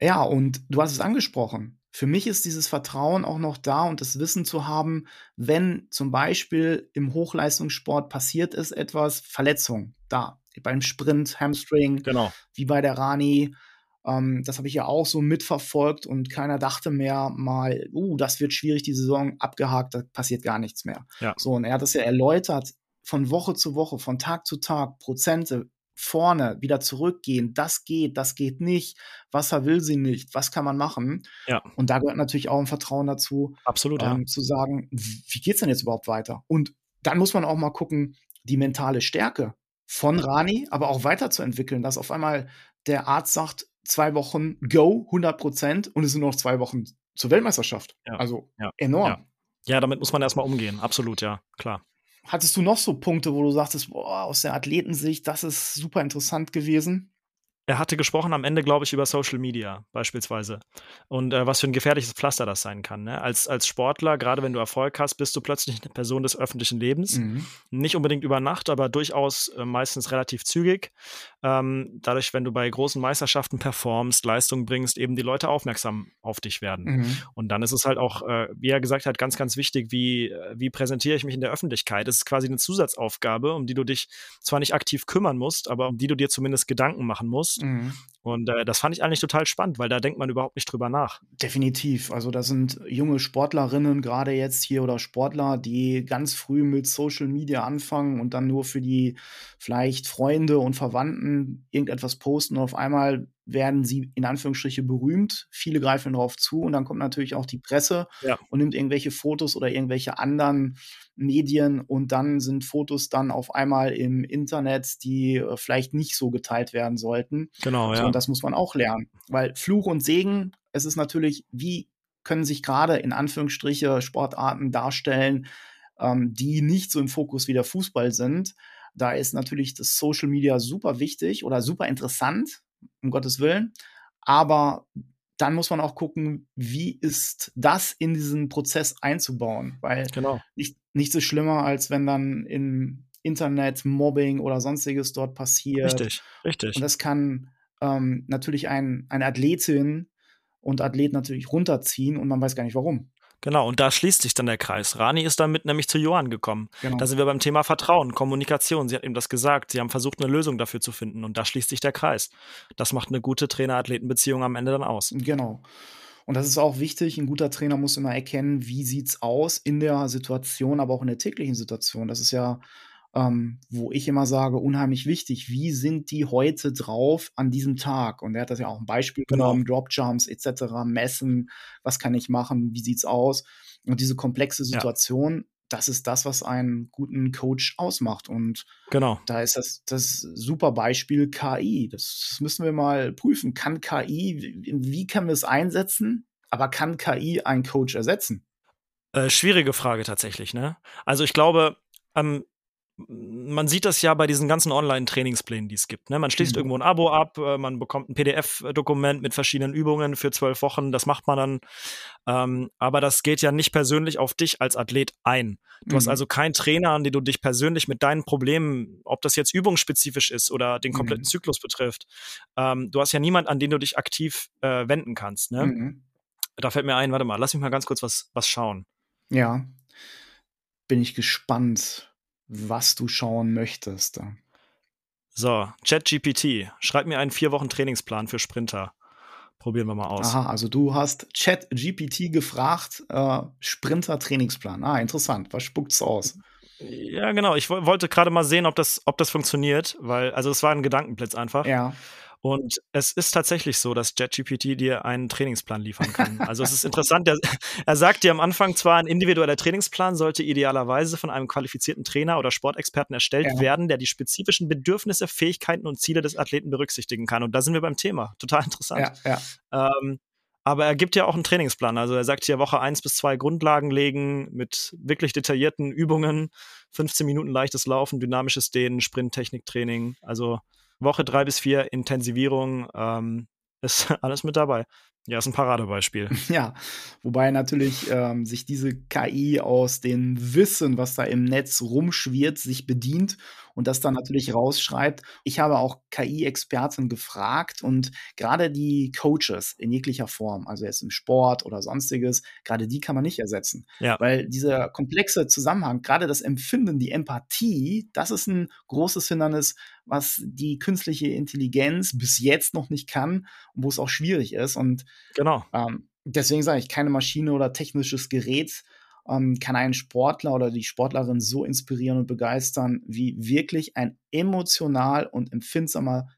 Ja, und du hast es angesprochen. Für mich ist dieses Vertrauen auch noch da und das Wissen zu haben, wenn zum Beispiel im Hochleistungssport passiert ist etwas, Verletzung, da, beim Sprint, Hamstring, genau. wie bei der Rani. Ähm, das habe ich ja auch so mitverfolgt und keiner dachte mehr mal, uh, das wird schwierig, die Saison abgehakt, da passiert gar nichts mehr. Ja. So, und er hat es ja erläutert, von Woche zu Woche, von Tag zu Tag, Prozente, vorne, wieder zurückgehen, das geht, das geht nicht, Wasser will sie nicht, was kann man machen? Ja. Und da gehört natürlich auch ein Vertrauen dazu, Absolut, ähm, ja. zu sagen, wie geht's denn jetzt überhaupt weiter? Und dann muss man auch mal gucken, die mentale Stärke von Rani, aber auch weiterzuentwickeln, dass auf einmal der Arzt sagt, zwei Wochen Go, 100 Prozent und es sind noch zwei Wochen zur Weltmeisterschaft. Ja. Also ja. enorm. Ja, damit muss man erstmal umgehen. Absolut, ja, klar. Hattest du noch so Punkte, wo du sagtest, boah, aus der Athletensicht, das ist super interessant gewesen? Er hatte gesprochen am Ende, glaube ich, über Social Media beispielsweise und äh, was für ein gefährliches Pflaster das sein kann. Ne? Als, als Sportler, gerade wenn du Erfolg hast, bist du plötzlich eine Person des öffentlichen Lebens. Mhm. Nicht unbedingt über Nacht, aber durchaus äh, meistens relativ zügig. Ähm, dadurch, wenn du bei großen Meisterschaften performst, Leistung bringst, eben die Leute aufmerksam auf dich werden. Mhm. Und dann ist es halt auch, äh, wie er gesagt hat, ganz, ganz wichtig, wie, äh, wie präsentiere ich mich in der Öffentlichkeit. Das ist quasi eine Zusatzaufgabe, um die du dich zwar nicht aktiv kümmern musst, aber um die du dir zumindest Gedanken machen musst Mhm. Und äh, das fand ich eigentlich total spannend, weil da denkt man überhaupt nicht drüber nach. Definitiv. Also da sind junge Sportlerinnen gerade jetzt hier oder Sportler, die ganz früh mit Social Media anfangen und dann nur für die vielleicht Freunde und Verwandten irgendetwas posten und auf einmal werden sie in Anführungsstriche berühmt. Viele greifen darauf zu und dann kommt natürlich auch die Presse ja. und nimmt irgendwelche Fotos oder irgendwelche anderen Medien und dann sind Fotos dann auf einmal im Internet, die äh, vielleicht nicht so geteilt werden sollten. Genau, ja. und das muss man auch lernen, weil Fluch und Segen, es ist natürlich, wie können sich gerade in Anführungsstriche Sportarten darstellen, ähm, die nicht so im Fokus wie der Fußball sind. Da ist natürlich das Social Media super wichtig oder super interessant, um Gottes Willen. Aber dann muss man auch gucken, wie ist das in diesen Prozess einzubauen, weil genau. nicht, nicht so schlimmer, als wenn dann im Internet Mobbing oder sonstiges dort passiert. Richtig, richtig. Und das kann ähm, natürlich ein, eine Athletin und Athlet natürlich runterziehen und man weiß gar nicht warum. Genau, und da schließt sich dann der Kreis. Rani ist damit nämlich zu Johann gekommen. Genau. Da sind wir beim Thema Vertrauen, Kommunikation. Sie hat ihm das gesagt. Sie haben versucht, eine Lösung dafür zu finden. Und da schließt sich der Kreis. Das macht eine gute Trainer-Athleten-Beziehung am Ende dann aus. Genau. Und das ist auch wichtig. Ein guter Trainer muss immer erkennen, wie sieht's aus in der Situation, aber auch in der täglichen Situation. Das ist ja ähm, wo ich immer sage, unheimlich wichtig, wie sind die heute drauf an diesem Tag? Und er hat das ja auch ein Beispiel genau. genommen, Dropjumps etc., messen, was kann ich machen, wie sieht's aus? Und diese komplexe Situation, ja. das ist das, was einen guten Coach ausmacht. Und genau. da ist das, das super Beispiel KI. Das, das müssen wir mal prüfen. Kann KI, wie können wir es einsetzen? Aber kann KI einen Coach ersetzen? Äh, schwierige Frage tatsächlich, ne? Also ich glaube, ähm, man sieht das ja bei diesen ganzen Online-Trainingsplänen, die es gibt. Ne? Man schließt mhm. irgendwo ein Abo ab, äh, man bekommt ein PDF-Dokument mit verschiedenen Übungen für zwölf Wochen, das macht man dann. Ähm, aber das geht ja nicht persönlich auf dich als Athlet ein. Du mhm. hast also keinen Trainer, an den du dich persönlich mit deinen Problemen, ob das jetzt übungsspezifisch ist oder den kompletten mhm. Zyklus betrifft, ähm, du hast ja niemand, an den du dich aktiv äh, wenden kannst. Ne? Mhm. Da fällt mir ein, warte mal, lass mich mal ganz kurz was, was schauen. Ja, bin ich gespannt was du schauen möchtest. So, ChatGPT, schreib mir einen vier Wochen Trainingsplan für Sprinter. Probieren wir mal aus. Aha, also du hast ChatGPT gefragt, äh, Sprinter-Trainingsplan. Ah, interessant. Was spuckt's aus? Ja, genau. Ich wollte gerade mal sehen, ob das, ob das funktioniert, weil, also es war ein Gedankenblitz einfach. Ja. Und es ist tatsächlich so, dass JetGPT dir einen Trainingsplan liefern kann. Also es ist interessant, der, er sagt dir am Anfang zwar, ein individueller Trainingsplan sollte idealerweise von einem qualifizierten Trainer oder Sportexperten erstellt ja. werden, der die spezifischen Bedürfnisse, Fähigkeiten und Ziele des Athleten berücksichtigen kann. Und da sind wir beim Thema. Total interessant. Ja, ja. Ähm, aber er gibt ja auch einen Trainingsplan. Also er sagt hier Woche eins bis zwei Grundlagen legen mit wirklich detaillierten Übungen, 15 Minuten leichtes Laufen, dynamisches Dehnen, Sprint, Techniktraining. Also Woche drei bis vier Intensivierung ähm, ist alles mit dabei. Ja, ist ein Paradebeispiel. Ja, wobei natürlich ähm, sich diese KI aus dem Wissen, was da im Netz rumschwirrt, sich bedient und das dann natürlich rausschreibt. Ich habe auch KI-Experten gefragt und gerade die Coaches in jeglicher Form, also jetzt im Sport oder sonstiges, gerade die kann man nicht ersetzen. Ja. Weil dieser komplexe Zusammenhang, gerade das Empfinden, die Empathie, das ist ein großes Hindernis, was die künstliche Intelligenz bis jetzt noch nicht kann und wo es auch schwierig ist. Und genau. Ähm, deswegen sage ich, keine Maschine oder technisches Gerät ähm, kann einen Sportler oder die Sportlerin so inspirieren und begeistern, wie wirklich ein emotional und empfindsamer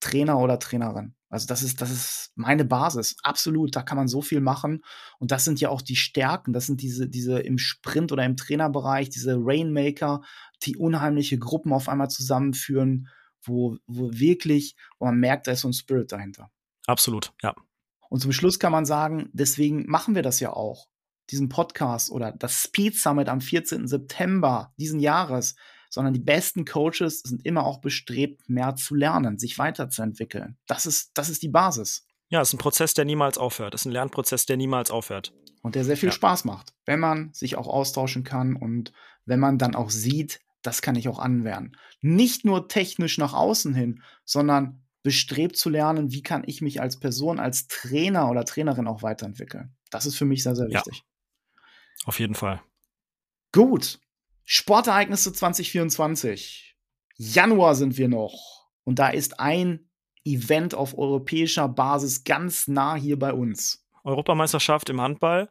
Trainer oder Trainerin. Also das ist, das ist meine Basis. Absolut. Da kann man so viel machen. Und das sind ja auch die Stärken. Das sind diese, diese im Sprint oder im Trainerbereich, diese Rainmaker, die unheimliche Gruppen auf einmal zusammenführen, wo, wo wirklich, wo man merkt, da ist so ein Spirit dahinter. Absolut, ja. Und zum Schluss kann man sagen, deswegen machen wir das ja auch diesen Podcast oder das Speed Summit am 14. September diesen Jahres sondern die besten Coaches sind immer auch bestrebt, mehr zu lernen, sich weiterzuentwickeln. Das ist, das ist die Basis. Ja, es ist ein Prozess, der niemals aufhört. Es ist ein Lernprozess, der niemals aufhört. Und der sehr viel ja. Spaß macht, wenn man sich auch austauschen kann und wenn man dann auch sieht, das kann ich auch anwenden. Nicht nur technisch nach außen hin, sondern bestrebt zu lernen, wie kann ich mich als Person, als Trainer oder Trainerin auch weiterentwickeln. Das ist für mich sehr, sehr wichtig. Ja, auf jeden Fall. Gut. Sportereignisse 2024. Januar sind wir noch. Und da ist ein Event auf europäischer Basis ganz nah hier bei uns. Europameisterschaft im Handball.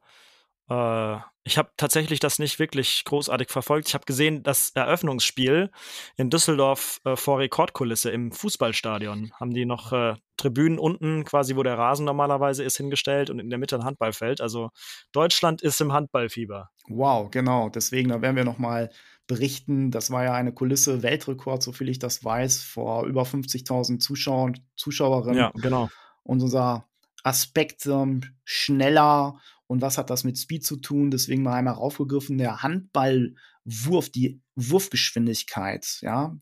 Äh, ich habe tatsächlich das nicht wirklich großartig verfolgt. Ich habe gesehen, das Eröffnungsspiel in Düsseldorf äh, vor Rekordkulisse im Fußballstadion. Haben die noch äh, Tribünen unten, quasi wo der Rasen normalerweise ist, hingestellt und in der Mitte ein Handballfeld. Also Deutschland ist im Handballfieber. Wow, genau. Deswegen, da werden wir noch mal berichten. Das war ja eine Kulisse, Weltrekord, soviel ich das weiß, vor über 50.000 Zuschauern, Zuschauerinnen. Ja, genau. Und unser Aspekt ähm, schneller und was hat das mit Speed zu tun? Deswegen mal einmal raufgegriffen, der Handballwurf, die Wurfgeschwindigkeit, ja.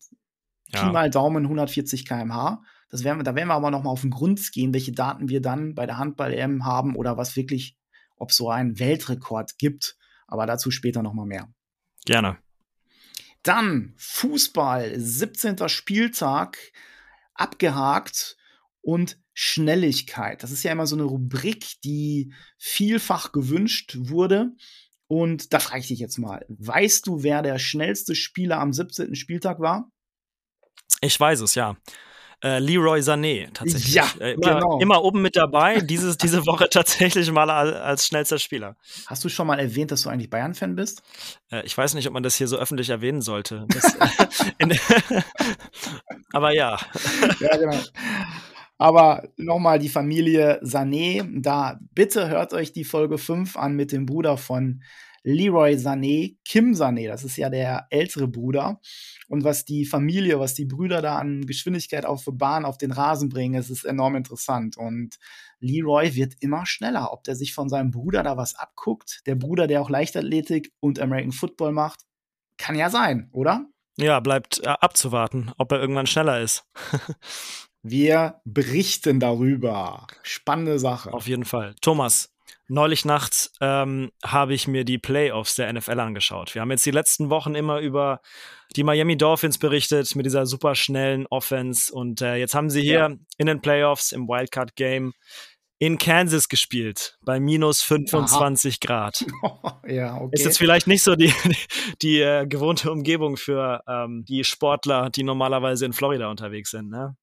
ja. Pi mal Daumen 140 km/h. Das werden wir, da werden wir aber noch mal auf den Grund gehen, welche Daten wir dann bei der Handball-EM haben oder was wirklich, ob so einen Weltrekord gibt. Aber dazu später noch mal mehr. Gerne. Dann Fußball, 17. Spieltag, abgehakt und Schnelligkeit. Das ist ja immer so eine Rubrik, die vielfach gewünscht wurde. Und da frage ich dich jetzt mal, weißt du, wer der schnellste Spieler am 17. Spieltag war? Ich weiß es, ja. Äh, Leroy Sané tatsächlich. Ja, äh, immer, genau. immer oben mit dabei, dieses, diese Woche tatsächlich mal als, schnellster Spieler. Hast du schon mal erwähnt, dass du eigentlich Bayern-Fan bist? Äh, ich weiß nicht, ob man das hier so öffentlich erwähnen sollte. Das, in, aber ja. Ja, genau. Aber nochmal die Familie Sané, da bitte hört euch die Folge 5 an mit dem Bruder von Leroy Sané, Kim Sané, das ist ja der ältere Bruder. Und was die Familie, was die Brüder da an Geschwindigkeit auf der Bahn, auf den Rasen bringen, es ist enorm interessant. Und Leroy wird immer schneller. Ob der sich von seinem Bruder da was abguckt, der Bruder, der auch Leichtathletik und American Football macht, kann ja sein, oder? Ja, bleibt äh, abzuwarten, ob er irgendwann schneller ist. Wir berichten darüber. Spannende Sache. Auf jeden Fall. Thomas, neulich nachts ähm, habe ich mir die Playoffs der NFL angeschaut. Wir haben jetzt die letzten Wochen immer über die Miami Dolphins berichtet mit dieser super schnellen Offense und äh, jetzt haben sie hier ja. in den Playoffs im Wildcard Game in Kansas gespielt, bei minus 25 Aha. Grad. ja, okay. Ist jetzt vielleicht nicht so die, die, die äh, gewohnte Umgebung für ähm, die Sportler, die normalerweise in Florida unterwegs sind, ne?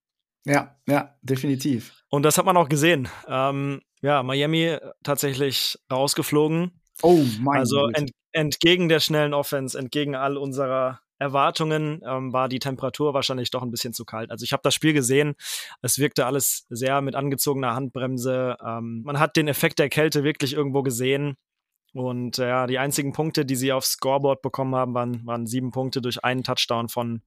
Ja, ja, definitiv. Und das hat man auch gesehen. Ähm, ja, Miami tatsächlich rausgeflogen. Oh mein Also ent, entgegen der schnellen Offense, entgegen all unserer Erwartungen ähm, war die Temperatur wahrscheinlich doch ein bisschen zu kalt. Also ich habe das Spiel gesehen, es wirkte alles sehr mit angezogener Handbremse. Ähm, man hat den Effekt der Kälte wirklich irgendwo gesehen. Und äh, ja, die einzigen Punkte, die sie aufs Scoreboard bekommen haben, waren, waren sieben Punkte durch einen Touchdown von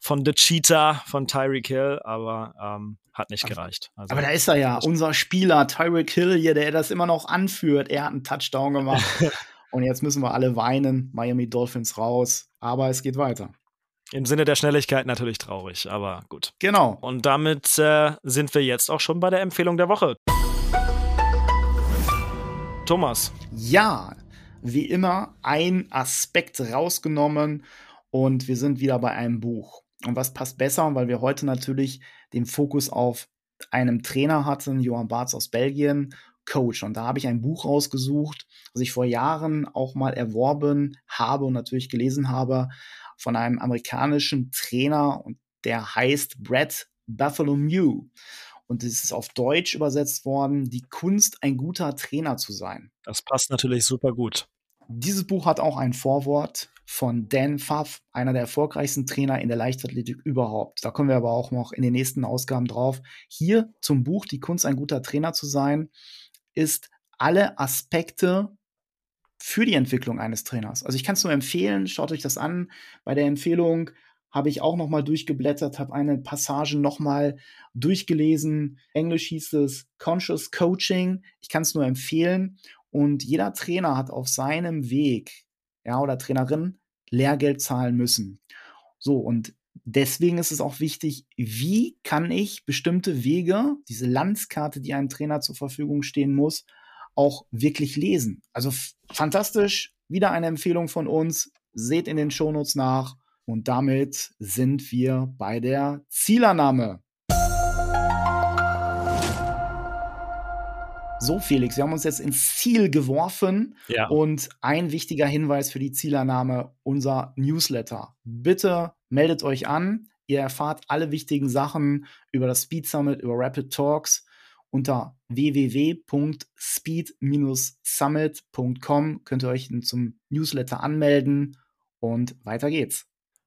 von The Cheetah von Tyreek Hill, aber ähm, hat nicht gereicht. Also, aber da ist er ja, unser Spieler Tyreek Hill hier, der das immer noch anführt. Er hat einen Touchdown gemacht. Und jetzt müssen wir alle weinen. Miami Dolphins raus. Aber es geht weiter. Im Sinne der Schnelligkeit natürlich traurig, aber gut. Genau. Und damit äh, sind wir jetzt auch schon bei der Empfehlung der Woche. Thomas. Ja, wie immer ein Aspekt rausgenommen und wir sind wieder bei einem Buch. Und was passt besser, weil wir heute natürlich den Fokus auf einem Trainer hatten, Johann Barth aus Belgien, Coach. Und da habe ich ein Buch rausgesucht, das ich vor Jahren auch mal erworben habe und natürlich gelesen habe von einem amerikanischen Trainer und der heißt Brett Bartholomew. Und es ist auf Deutsch übersetzt worden, die Kunst, ein guter Trainer zu sein. Das passt natürlich super gut. Dieses Buch hat auch ein Vorwort von Dan Pfaff, einer der erfolgreichsten Trainer in der Leichtathletik überhaupt. Da kommen wir aber auch noch in den nächsten Ausgaben drauf. Hier zum Buch Die Kunst, ein guter Trainer zu sein, ist alle Aspekte für die Entwicklung eines Trainers. Also ich kann es nur empfehlen, schaut euch das an. Bei der Empfehlung habe ich auch noch mal durchgeblättert, habe eine Passage noch mal durchgelesen. Englisch hieß es Conscious Coaching. Ich kann es nur empfehlen. Und jeder Trainer hat auf seinem Weg, ja, oder Trainerin, Lehrgeld zahlen müssen. So, und deswegen ist es auch wichtig, wie kann ich bestimmte Wege, diese Landskarte, die einem Trainer zur Verfügung stehen muss, auch wirklich lesen. Also fantastisch, wieder eine Empfehlung von uns. Seht in den Shownotes nach. Und damit sind wir bei der Zielannahme. So, Felix, wir haben uns jetzt ins Ziel geworfen. Ja. Und ein wichtiger Hinweis für die Zielannahme, unser Newsletter. Bitte meldet euch an. Ihr erfahrt alle wichtigen Sachen über das Speed Summit, über Rapid Talks unter www.speed-summit.com könnt ihr euch zum Newsletter anmelden und weiter geht's.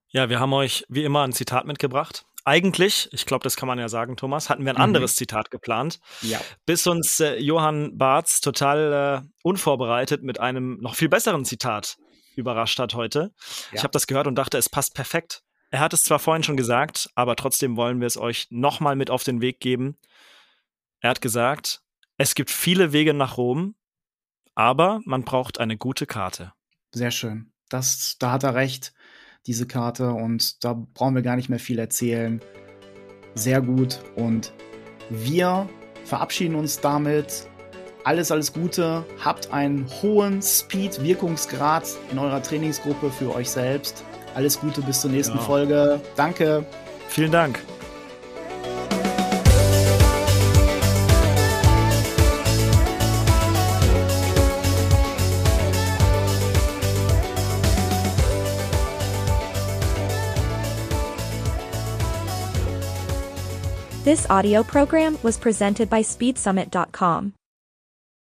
Ja, wir haben euch wie immer ein Zitat mitgebracht. Eigentlich, ich glaube, das kann man ja sagen, Thomas, hatten wir ein mhm. anderes Zitat geplant. Ja. Bis uns äh, Johann Barz total äh, unvorbereitet mit einem noch viel besseren Zitat überrascht hat heute. Ja. Ich habe das gehört und dachte, es passt perfekt. Er hat es zwar vorhin schon gesagt, aber trotzdem wollen wir es euch nochmal mit auf den Weg geben. Er hat gesagt, es gibt viele Wege nach Rom, aber man braucht eine gute Karte. Sehr schön. Das, da hat er recht, diese Karte. Und da brauchen wir gar nicht mehr viel erzählen. Sehr gut. Und wir verabschieden uns damit. Alles, alles Gute. Habt einen hohen Speed-Wirkungsgrad in eurer Trainingsgruppe für euch selbst. Alles Gute bis zur nächsten genau. Folge. Danke. Vielen Dank. This audio program was presented by SpeedSummit.com.